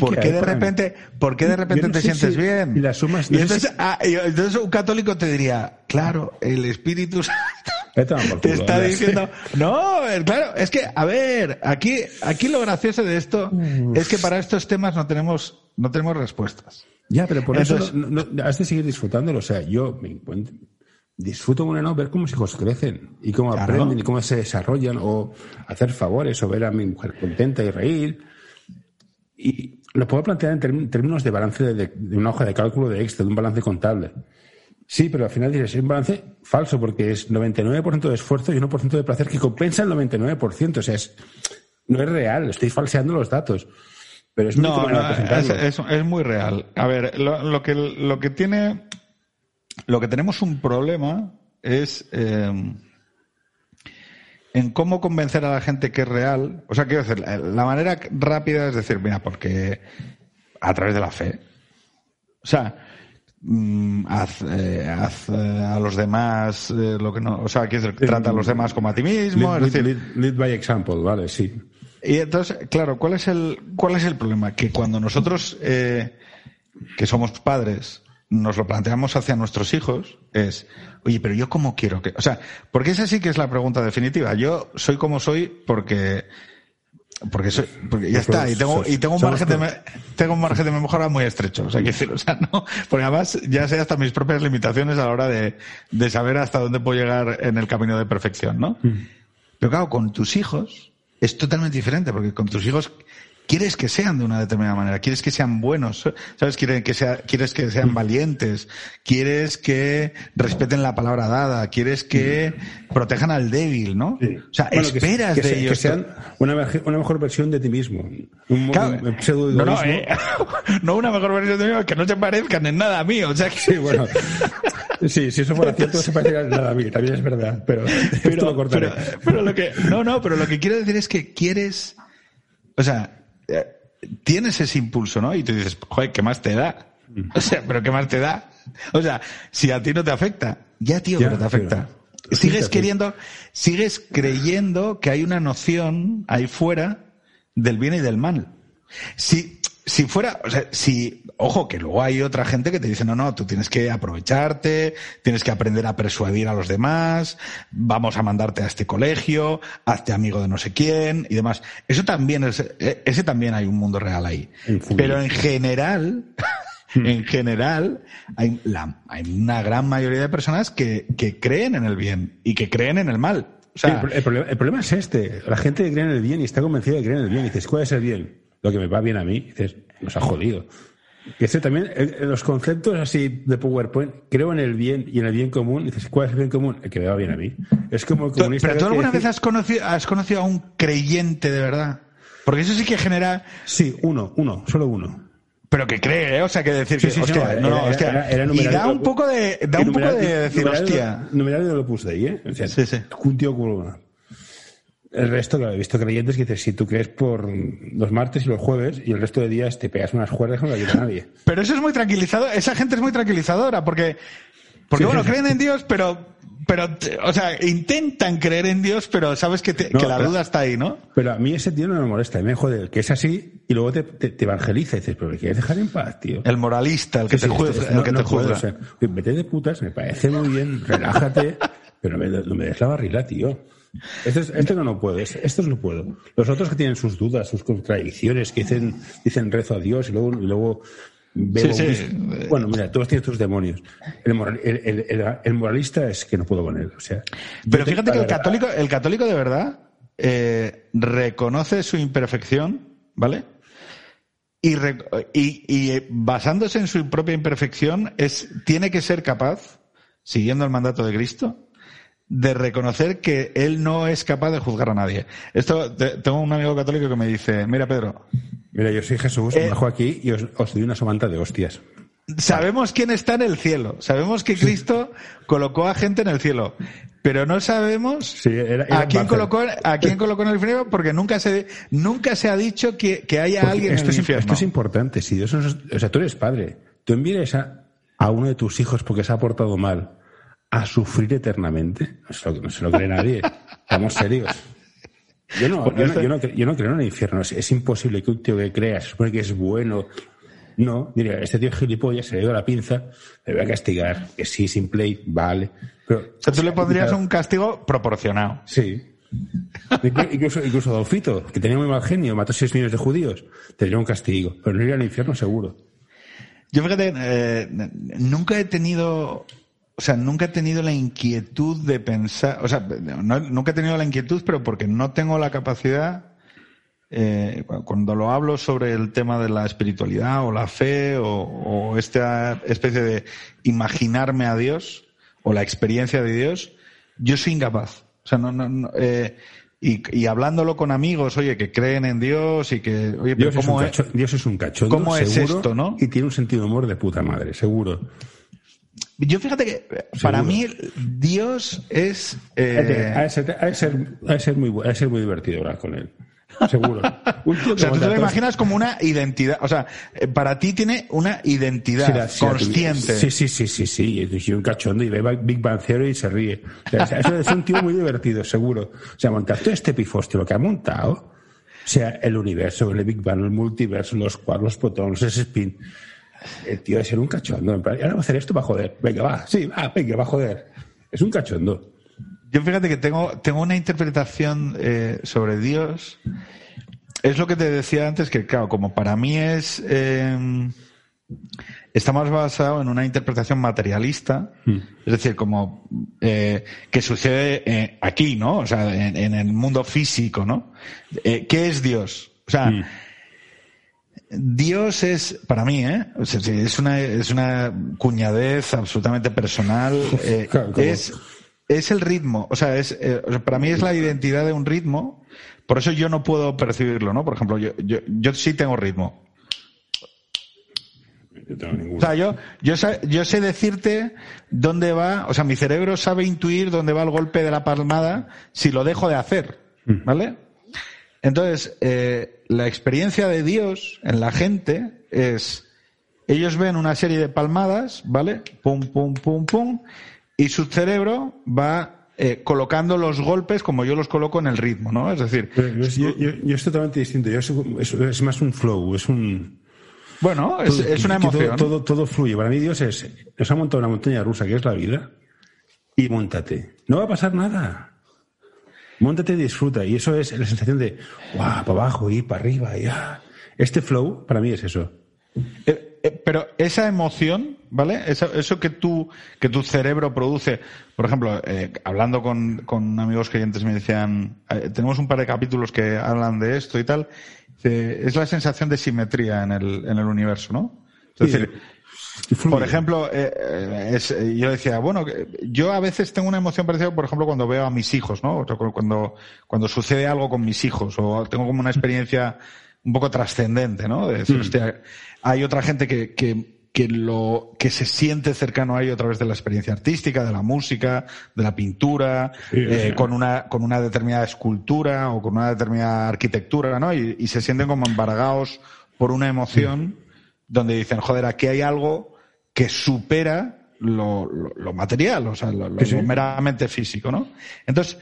¿Por, qué de repente, ¿Por qué de repente te sientes bien? Y las sumas. Ah, entonces, un católico te diría, claro, el Espíritu Santo te está diciendo, no, claro, es que, a ver, aquí, aquí lo gracioso de esto es que para estos temas no tenemos, no tenemos respuestas. Ya, pero por eso has de seguir disfrutándolo. O sea, yo me encuentro, disfruto con no ver cómo mis hijos crecen y cómo aprenden y cómo se desarrollan o hacer favores o ver a mi mujer contenta y reír. Y lo puedo plantear en términos de balance de, una hoja de cálculo de Excel, de un balance contable. Sí, pero al final dices, es un balance falso porque es 99% de esfuerzo y 1% de placer que compensa el 99%. O sea, es, no es real, estoy falseando los datos. Pero es no, es, muy real. A ver, lo, que, lo que tiene lo que tenemos un problema es eh, en cómo convencer a la gente que es real. O sea, quiero decir, la manera rápida es decir, mira, porque a través de la fe. O sea, mm, haz, eh, eh, a los demás lo que no. O sea, quiero decir, trata a los demás como a ti mismo. Lead, lead by example, vale, sí. Y entonces, claro, ¿cuál es el, cuál es el problema? Que cuando nosotros, que somos padres, nos lo planteamos hacia nuestros hijos es, oye, pero yo cómo quiero que, o sea, porque esa sí que es la pregunta definitiva. Yo soy como soy porque, porque soy, porque ya está, y tengo, y tengo un margen de, tengo un margen de mejora muy estrecho. O sea, decir, o sea, no, porque además ya sé hasta mis propias limitaciones a la hora de, de saber hasta dónde puedo llegar en el camino de perfección, ¿no? Mm. Pero claro, con tus hijos es totalmente diferente, porque con tus hijos quieres que sean de una determinada manera, quieres que sean buenos, ¿sabes? Quieres que, sea, quieres que sean valientes, quieres que respeten la palabra dada, quieres que protejan al débil, ¿no? O sea, esperas de ellos. Que sean una, una, mejor versión de ti mismo. Un, no, no, eh, no, una mejor versión de ti mismo, que no se parezcan en nada a mí, o sea que... Sí, bueno. Sí, si eso fuera cierto, no se parecería en nada a mí, también es verdad, pero, pero, lo pero, pero lo que, no, no, pero lo que quiero decir es que quieres, o sea, tienes ese impulso, ¿no? Y tú dices, joder, ¿qué más te da? O sea, ¿pero qué más te da? O sea, si a ti no te afecta, ya tío, pero te afecta. Sigues queriendo, sigues creyendo que hay una noción ahí fuera del bien y del mal. Si, si fuera, o sea, si, ojo, que luego hay otra gente que te dice, no, no, tú tienes que aprovecharte, tienes que aprender a persuadir a los demás, vamos a mandarte a este colegio, hazte amigo de no sé quién y demás. Eso también es, eh, ese también hay un mundo real ahí. Pero en general, hmm. en general, hay, la, hay una gran mayoría de personas que, que creen en el bien y que creen en el mal. O sea, el, problema, el, problema, es este. La gente que cree en el bien y está convencida de creer en el bien. Y dices, ¿cuál es el bien? Lo que me va bien a mí, dices, nos ha jodido. Y ese también, los conceptos así de PowerPoint, creo en el bien y en el bien común, dices, ¿cuál es el bien común? El que me va bien a mí. Es como el comunista. Pero tú alguna vez has conocido, has conocido a un creyente de verdad. Porque eso sí que genera. Sí, uno, uno, solo uno. Pero que cree, ¿eh? O sea, que decir que, hostia, no, no, hostia. y da un poco de, da un poco de decir, hostia. Numerario de puse ahí, ¿eh? O sea, sí, sí. Un tío el resto, lo he visto creyentes que dices, si tú crees por los martes y los jueves y el resto de días te pegas unas cuerdas que no ayuda a nadie. Pero eso es muy tranquilizador, esa gente es muy tranquilizadora porque, porque bueno, creen en Dios, pero, pero, o sea, intentan creer en Dios, pero sabes que, que la duda está ahí, ¿no? Pero a mí ese tío no me molesta, me jode, que es así y luego te, te, evangeliza y dices, pero me quieres dejar en paz, tío. El moralista, el que te juzga. el que te juzga. vete de putas, me parece muy bien, relájate, pero no me des la barrila, tío. Este, este no lo puedo, estos no puedo. Los otros que tienen sus dudas, sus contradicciones, que dicen, dicen rezo a Dios y luego, y luego Bueno, mira, todos tienes tus demonios. El, moralista es que no puedo con él. O sea, Pero fíjate que el católico, el católico de verdad eh, reconoce su imperfección, ¿vale? Y, y, y, basándose en su propia imperfección, es, tiene que ser capaz, siguiendo el mandato de Cristo, de reconocer que él no es capaz de juzgar a nadie. Esto, tengo un amigo católico que me dice, mira Pedro. Mira, yo soy Jesús, me eh, bajo aquí y os, doy una somanta de hostias. Sabemos quién está en el cielo, sabemos que Cristo colocó a gente en el cielo, pero no sabemos a quién colocó a quién colocó en el infierno porque nunca se nunca se ha dicho que, haya alguien en el infierno. Esto es importante, si Dios o sea, tú eres padre, tú envíes a, a uno de tus hijos porque se ha portado mal a sufrir eternamente. No se lo, cree nadie. Estamos serios. Yo no, yo no, creo en el infierno. Es, imposible que un tío que crea, se supone que es bueno. No, diría, este tío es gilipollas, se le dio la pinza, le voy a castigar. Que sí, sin play, vale. Pero, o sea, tú le pondrías un castigo proporcionado. Sí. incluso, incluso Adolfito, que tenía muy mal genio, mató seis millones de judíos, tendría un castigo. Pero no iría al infierno seguro. Yo fíjate, eh, nunca he tenido o sea, nunca he tenido la inquietud de pensar, o sea, nunca he tenido la inquietud, pero porque no tengo la capacidad, eh, cuando lo hablo sobre el tema de la espiritualidad o la fe o, esta especie de imaginarme a Dios o la experiencia de Dios, yo soy incapaz. O sea, no, no, eh, y, hablándolo con amigos, oye, que creen en Dios y que, oye, pero Dios ¿cómo es, Dios es un cachondo, ¿Cómo es esto, no? Y tiene un sentido de humor de puta madre, seguro. Yo fíjate que para mí Dios es... Eh... Ha, de ser, muy, ser muy divertido hablar con él. Seguro. o sea, tú te lo imaginas como una identidad. O sea, eh, para ti tiene una identidad consciente. Sí, sí, sí, sí, sí. Y un cachondo y ve Big Bang Theory y se ríe. O sea, eso es un tío muy divertido, seguro. O sea, montar todo este pifostio, que ha montado, o sea, el universo, el Big Bang, el multiverso, los cuadros, los protones, ese spin el tío de ser un cachondo. ahora voy a hacer esto para joder. Venga, va, sí, va, venga, va a joder. Es un cachondo. Yo fíjate que tengo, tengo una interpretación eh, sobre Dios. Es lo que te decía antes, que claro, como para mí es... Eh, está más basado en una interpretación materialista, hmm. es decir, como eh, que sucede eh, aquí, ¿no? O sea, en, el mundo físico, ¿no? ¿Qué es Dios? O sea, hmm. Dios es, para mí, ¿eh? es, una, es una cuñadez absolutamente personal. Eh, es, es el ritmo. O sea, es, eh, para mí es la identidad de un ritmo. Por eso yo no puedo percibirlo, ¿no? Por ejemplo, yo, yo, yo sí tengo ritmo. o sea, yo, yo, sé, yo sé decirte dónde va, o sea, mi cerebro sabe intuir dónde va el golpe de la palmada si lo dejo de hacer, mm. ¿vale? Entonces, eh, la experiencia de Dios en la gente es, ellos ven una serie de palmadas, ¿vale? Pum, pum, pum, pum, y su cerebro va eh, colocando los golpes como yo los coloco en el ritmo, ¿no? Es decir... Yo, yo, es totalmente distinto. Yo es, más un flow, es un... Bueno, es, una emoción. Todo, todo, fluye. Para mí Dios es... Nos ha montado una montaña rusa, que es la vida, y montate. No va a pasar nada. Móntate y disfruta. Y eso es la sensación de, guau, para abajo, y para arriba, y ah. Este flow, para mí es eso. Eh, eh, pero esa emoción, ¿vale? Eso, eso, que, tú, que tu cerebro produce. Por ejemplo, eh, hablando con, con, amigos clientes me decían, tenemos un par de capítulos que hablan de esto y tal. es la sensación de simetría en el, en el universo, ¿no? Es decir, por ejemplo, eh, eh, yo decía, bueno, yo a veces tengo una emoción parecida, por ejemplo, cuando veo a mis hijos, ¿no? Cuando, cuando sucede algo con mis hijos, o tengo como una experiencia un poco trascendente, ¿no? De decir, mm. hostia, hay otra gente que, que, que, lo, que se siente cercano a ello a través de la experiencia artística, de la música, de la pintura, eh, con, una, con una determinada escultura o con una determinada arquitectura, ¿no? Y, y se sienten como embargados por una emoción donde dicen, joder, aquí hay algo que supera lo, lo, material, o sea, lo, meramente físico, ¿no? Entonces,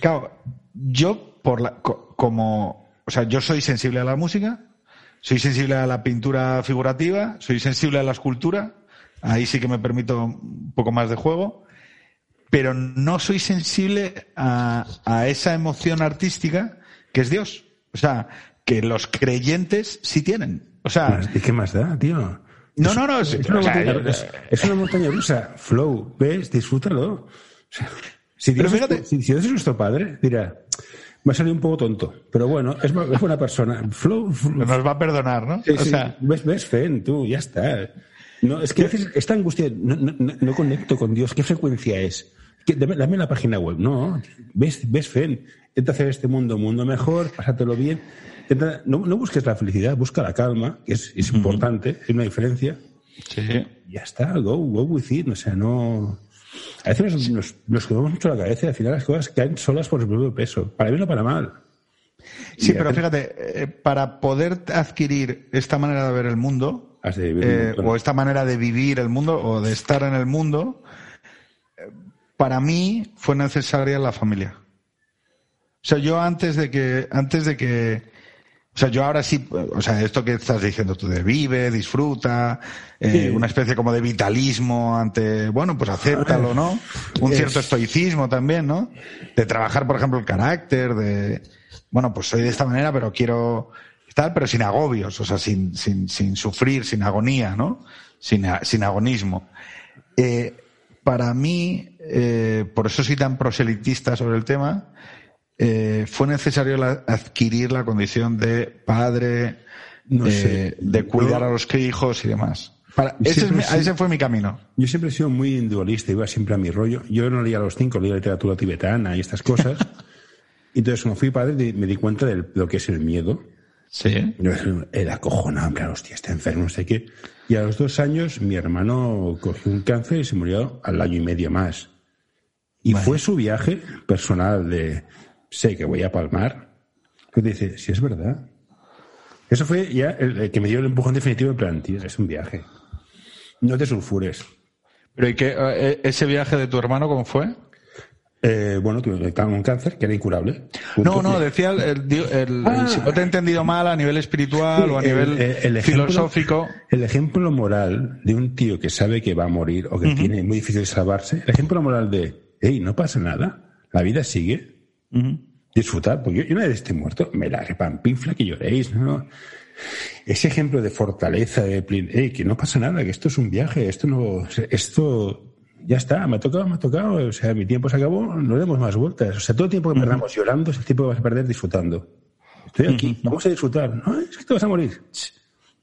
claro, yo por la, como, o sea, yo soy sensible a la música, soy sensible a la pintura figurativa, soy sensible a la escultura, ahí sí que me permito un poco más de juego, pero no soy sensible a, a esa emoción artística que es Dios. O sea, que los creyentes sí tienen. O sea. ¿Y qué más da, tío? No, no, no. Es, una, montaña, rusa. Flow, ves, disfrútalo. si, Dios fíjate, es, si, Dios es nuestro padre, dirá, me ha salido un poco tonto, pero bueno, es, buena persona. Flow, Nos va a perdonar, ¿no? o sea, ves, ves Fen, tú, ya está. No, es que a esta angustia, no, no, no, conecto con Dios, ¿qué frecuencia es? Dame, la página web, no, ves, ves Fen, intenta hacer este mundo un mundo mejor, pásatelo bien no, busques la felicidad, busca la calma, que es, importante, hay una diferencia. Sí. ya está, go, go with it. O sea, no. A veces nos, nos, mucho la cabeza y al final las cosas caen solas por su propio peso. Para bien o para mal. Sí, pero fíjate, eh, para poder adquirir esta manera de ver el mundo, eh, o esta manera de vivir el mundo, o de estar en el mundo, eh, para mí fue necesaria la familia. O sea, yo antes de que, antes de que o sea, yo ahora sí, o sea, esto que estás diciendo tú de vive, disfruta, eh, una especie como de vitalismo ante, bueno, pues acéptalo, ¿no? Un cierto estoicismo también, ¿no? De trabajar, por ejemplo, el carácter, de, bueno, pues soy de esta manera, pero quiero estar, pero sin agobios, o sea, sin, sin, sin sufrir, sin agonía, ¿no? Sin, sin agonismo. Eh, para mí, eh, por eso soy tan proselitista sobre el tema, eh, fue necesario adquirir la condición de padre, eh, de cuidar a los hijos y demás. ese, fue mi camino. Yo siempre he sido muy individualista, iba siempre a mi rollo. Yo no leía a los cinco, leía literatura tibetana y estas cosas. entonces, cuando fui padre, me di cuenta de lo que es el miedo. Sí. Era acojonado, claro, hostia, está enfermo, no sé qué. Y a los dos años, mi hermano cogió un cáncer y se murió al año y medio más. Y fue su viaje personal de sé que voy a palmar, pues dice, si es verdad. Eso fue ya el, que me dio el empujón definitivo de plan, tío, es un viaje. No te sulfures. ¿Pero y qué, eh, ese viaje de tu hermano cómo fue? Eh, bueno, tuve un cáncer que era incurable. No, no, decía, el, ah. si no te he entendido mal, a nivel espiritual o a nivel filosófico. El ejemplo moral de un tío que sabe que va a morir o que tiene muy difícil salvarse, el ejemplo moral de, hey, no pasa nada, la vida sigue, Disfrutar, porque yo, una vez esté muerto, me la repampinfla que lloréis, ¿no? Ese ejemplo de fortaleza, de que no pasa nada, que esto es un viaje, esto no, esto ya está, me ha tocado, me ha tocado, o sea, mi tiempo se acabó, no demos más vueltas. O sea, todo el tiempo que perdamos llorando es el tiempo que vas a perder disfrutando. Estoy aquí, vamos a disfrutar. No, es que te vas a morir.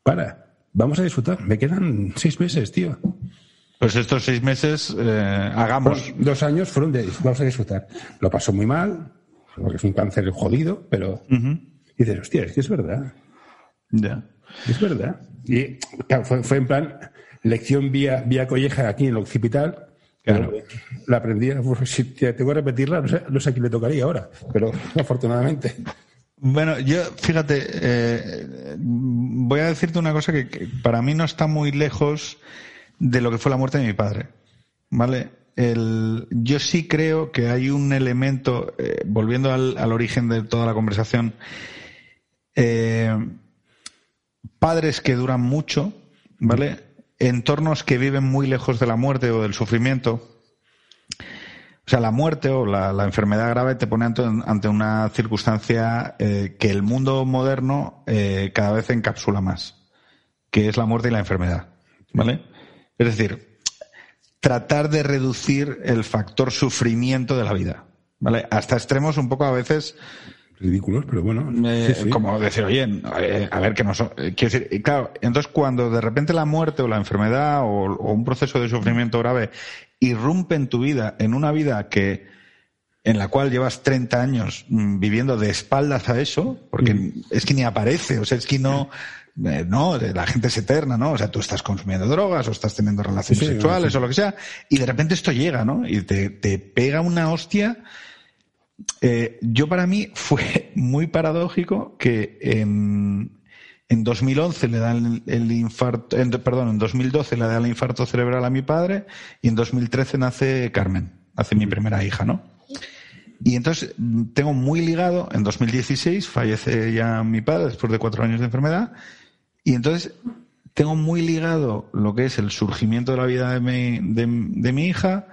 Para, vamos a disfrutar. Me quedan seis meses, tío. Pues estos seis meses, eh, hagamos. Pues dos años fueron de vamos a disfrutar. Lo pasó muy mal, porque es un cáncer jodido, pero dices, hostia, es que es verdad. Ya. Es verdad. Y claro, fue, fue en plan lección vía, vía colleja aquí en el occipital. Claro. Pero La aprendí, pues, si tengo que repetirla, no sé, no sé a quién le tocaría ahora, pero afortunadamente. Bueno, yo, fíjate, eh, voy a decirte una cosa que, que para mí no está muy lejos de lo que fue la muerte de mi padre. ¿Vale? El, yo sí creo que hay un elemento, eh, volviendo al, origen de toda la conversación, eh, padres que duran mucho, ¿vale? Entornos que viven muy lejos de la muerte o del sufrimiento. O sea, la muerte o la, enfermedad grave te pone ante, una circunstancia eh, que el mundo moderno cada vez encapsula más, que es la muerte y la enfermedad, ¿vale? Es decir, tratar de reducir el factor sufrimiento de la vida, ¿vale? Hasta extremos un poco a veces Ridículos, pero bueno. eh, sí, sí. como decir, oye, a ver que no son. eh, quiero decir, claro, entonces cuando de repente la muerte o la enfermedad o, o un proceso de sufrimiento grave irrumpe en tu vida, en una vida que en la cual llevas 30 años mm, viviendo de espaldas a eso, porque Mm. es que ni aparece, o sea, es que no, eh, no, la gente es eterna, ¿no? O sea, tú estás consumiendo drogas o estás teniendo relaciones Sí, sí, sexuales sí. o lo que sea, y de repente esto llega, ¿no? Y te, te pega una hostia eh, yo para mí fue muy paradójico que en, en 2011 le dan el, el infarto, en- perdón, en 2012 le dan el infarto cerebral a mi padre y en 2013 nace Carmen, nace mi primera hija, ¿no? Y entonces mm, tengo muy ligado, en 2016 fallece ya mi padre después de cuatro años de enfermedad y entonces tengo muy ligado lo que es el surgimiento de la vida de mi, de, de mi hija,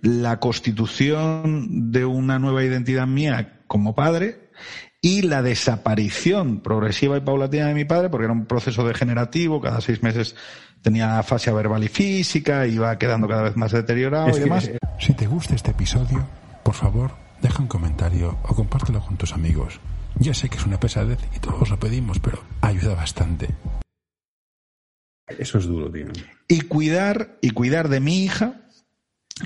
la constitución de una nueva identidad mía como padre y la desaparición progresiva y paulatina de mi padre, porque era un proceso degenerativo, cada seis meses tenía afasia verbal y física, iba quedando cada vez más deteriorado Es y demás. Si te gusta este episodio, por favor, deja un comentario o compártelo con tus amigos. Ya sé que es una pesadez y todos lo pedimos, pero ayuda bastante. Eso es duro, tío. y cuidar y cuidar de mi hija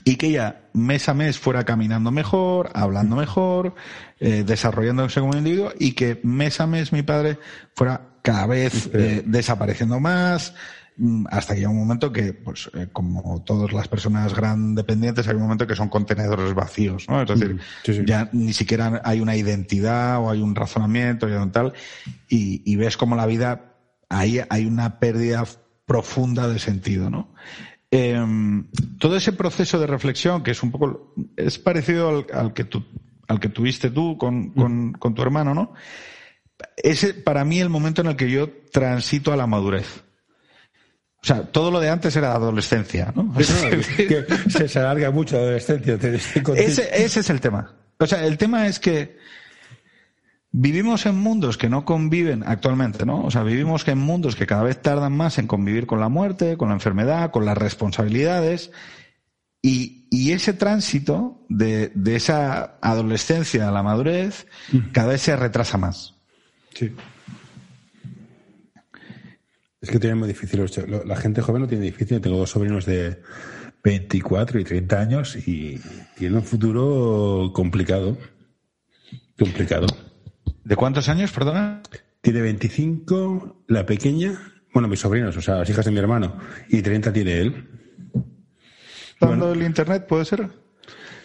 y que ella mes a mes fuera caminando mejor, hablando mejor, eh, desarrollándose como individuo y que mes a mes mi padre fuera cada vez eh, desapareciendo más hasta que llega un momento que, pues, eh, como todas las personas gran dependientes, hay un momento que son contenedores vacíos, ¿no? Es decir, Mm, sí, sí. ya ni siquiera hay una identidad o hay un razonamiento y tal, y, y ves como la vida, ahí hay una pérdida profunda de sentido, ¿no? Eh, todo ese proceso de reflexión, que es un poco, es parecido al, al que tú, al que tuviste tú con, con, con tu hermano, ¿no? Ese, para mí, el momento en el que yo transito a la madurez. O sea, todo lo de antes era adolescencia, ¿no? Que se, se alarga mucho la adolescencia. te-. Ese, ese es el tema. O sea, el tema es que vivimos en mundos que no conviven actualmente, ¿no? O sea, vivimos en mundos que cada vez tardan más en convivir con la muerte, con la enfermedad, con las responsabilidades. Y, y ese tránsito de, de esa adolescencia a la madurez cada vez se retrasa más. Sí. Es que tienen muy difícil. La gente joven lo tiene difícil. Yo Tengo dos sobrinos de 24 y 30 años y tienen un futuro complicado. Complicado. ¿De cuántos años, perdona? Tiene 25 la pequeña, bueno, mis sobrinos, o sea, las hijas de mi hermano, y 30 tiene él. ¿Dando el internet, puede ser?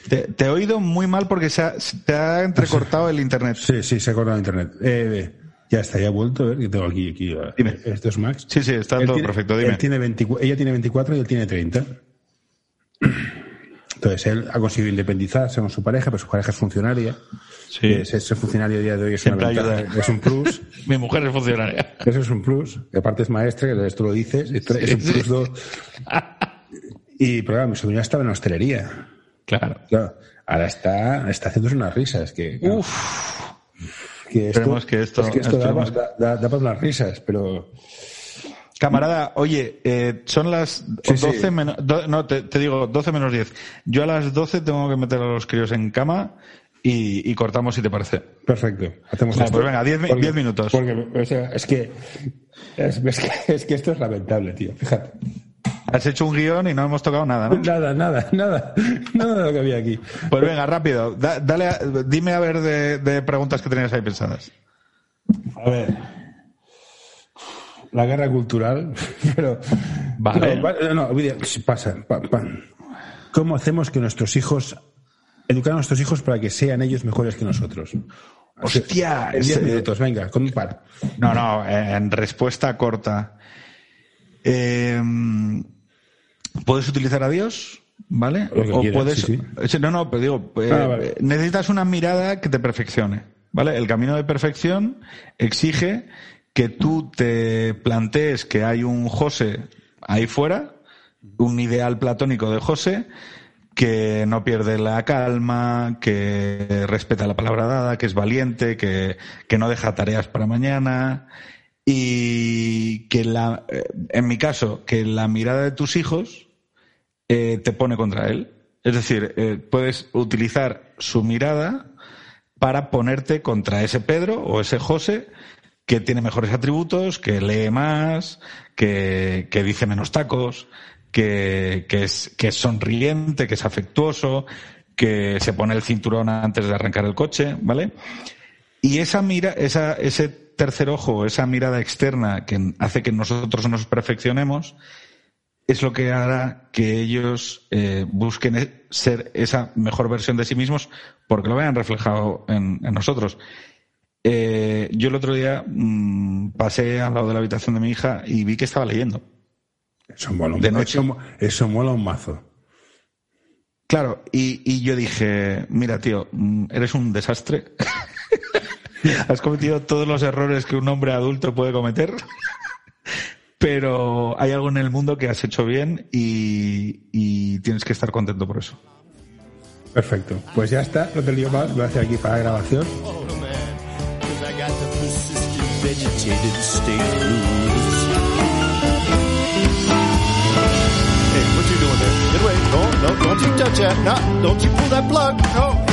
Te, te he oído muy mal porque se ha, se ha entrecortado el internet. Sí, sí, se ha acordado de internet. Eh, ya está, ya ha vuelto. A ver, que tengo aquí, aquí eh, Dime. esto es Max. Sí, sí, está Él todo tiene- perfecto, él dime. tiene 24 ella tiene 24 y él tiene 30. Entonces, él ha conseguido independizarse con su pareja, pero su pareja es funcionaria. Sí. Eh, Ser, ser funcionario a día de hoy es Siempre una ventaja, ayuda. es un plus. Mi mujer es funcionaria. Eso es un plus. Y aparte es maestra, que esto lo dices. esto es un Sí, plus. do- Y, pero claro, mi sobrina estaba en hostelería. Claro. Claro, ahora está, está haciéndose unas risas. Que, claro, que Esperemos que esto- es que esto da, da- da- da para unas risas, pero Camarada, oye, eh, son las Sí, sí. 12 menos, do- no, te, te digo, 12 menos 10. Yo a las 12 tengo que meter a los críos en cama y, y cortamos si te parece. Perfecto. Hacemos esto. pues venga, diez mi- Porque- diez minutos. Porque, o sea, es que, es, es que es que esto es lamentable, tío. Fíjate. Has hecho un guion y no hemos tocado nada, ¿no? Nada, nada, nada, nada de lo que había aquí. Pues venga, rápido. Da- dale a- dime a ver de, de preguntas que tenías ahí pensadas. A ver. La guerra cultural, pero. Vale. No, no, olvida, pasa. pa- pa. ¿Cómo hacemos que nuestros hijos. Educar a nuestros hijos para que sean ellos mejores que nosotros? Hostia, En diez ese- minutos, venga, con un par. No, no, en respuesta corta. Eh, ¿Puedes utilizar a Dios? ¿Vale? O quieras, puedes. sí, Sí, No, no, pero digo, eh, Ah, vale. necesitas una mirada que te perfeccione. ¿Vale? El camino de perfección exige que tú te plantees que hay un José ahí fuera, un ideal platónico de José, que no pierde la calma, que respeta la palabra dada, que es valiente, que, que no deja tareas para mañana y que la, eh, en mi caso, que la mirada de tus hijos eh, te pone contra él. Es decir, eh, puedes utilizar su mirada para ponerte contra ese Pedro o ese José que tiene mejores atributos, que lee más, que, que dice menos tacos, que, que, es, que es sonriente, que es afectuoso, que se pone el cinturón antes de arrancar el coche, ¿vale? Y esa mira, esa, ese tercer ojo, esa mirada externa que hace que nosotros nos perfeccionemos, es lo que hará que ellos eh, busquen e- ser esa mejor versión de sí mismos porque lo vean reflejado en, en nosotros. Eh, yo el otro día mm, pasé al lado de la habitación de mi hija y vi que estaba leyendo. Eso mola, un- De noche. eso mo- eso mola un mazo. Claro, y, y yo dije, mira tío, mm, eres un desastre. Has cometido todos los errores que un hombre adulto puede cometer. Pero hay algo en el mundo que has hecho bien y, y tienes que estar contento por eso. Perfecto. Pues ya está, no te lío más, lo hace aquí para la grabación. Hey, what you doing there? Get away. No, no, don't you touch that. No, don't you pull that plug. No,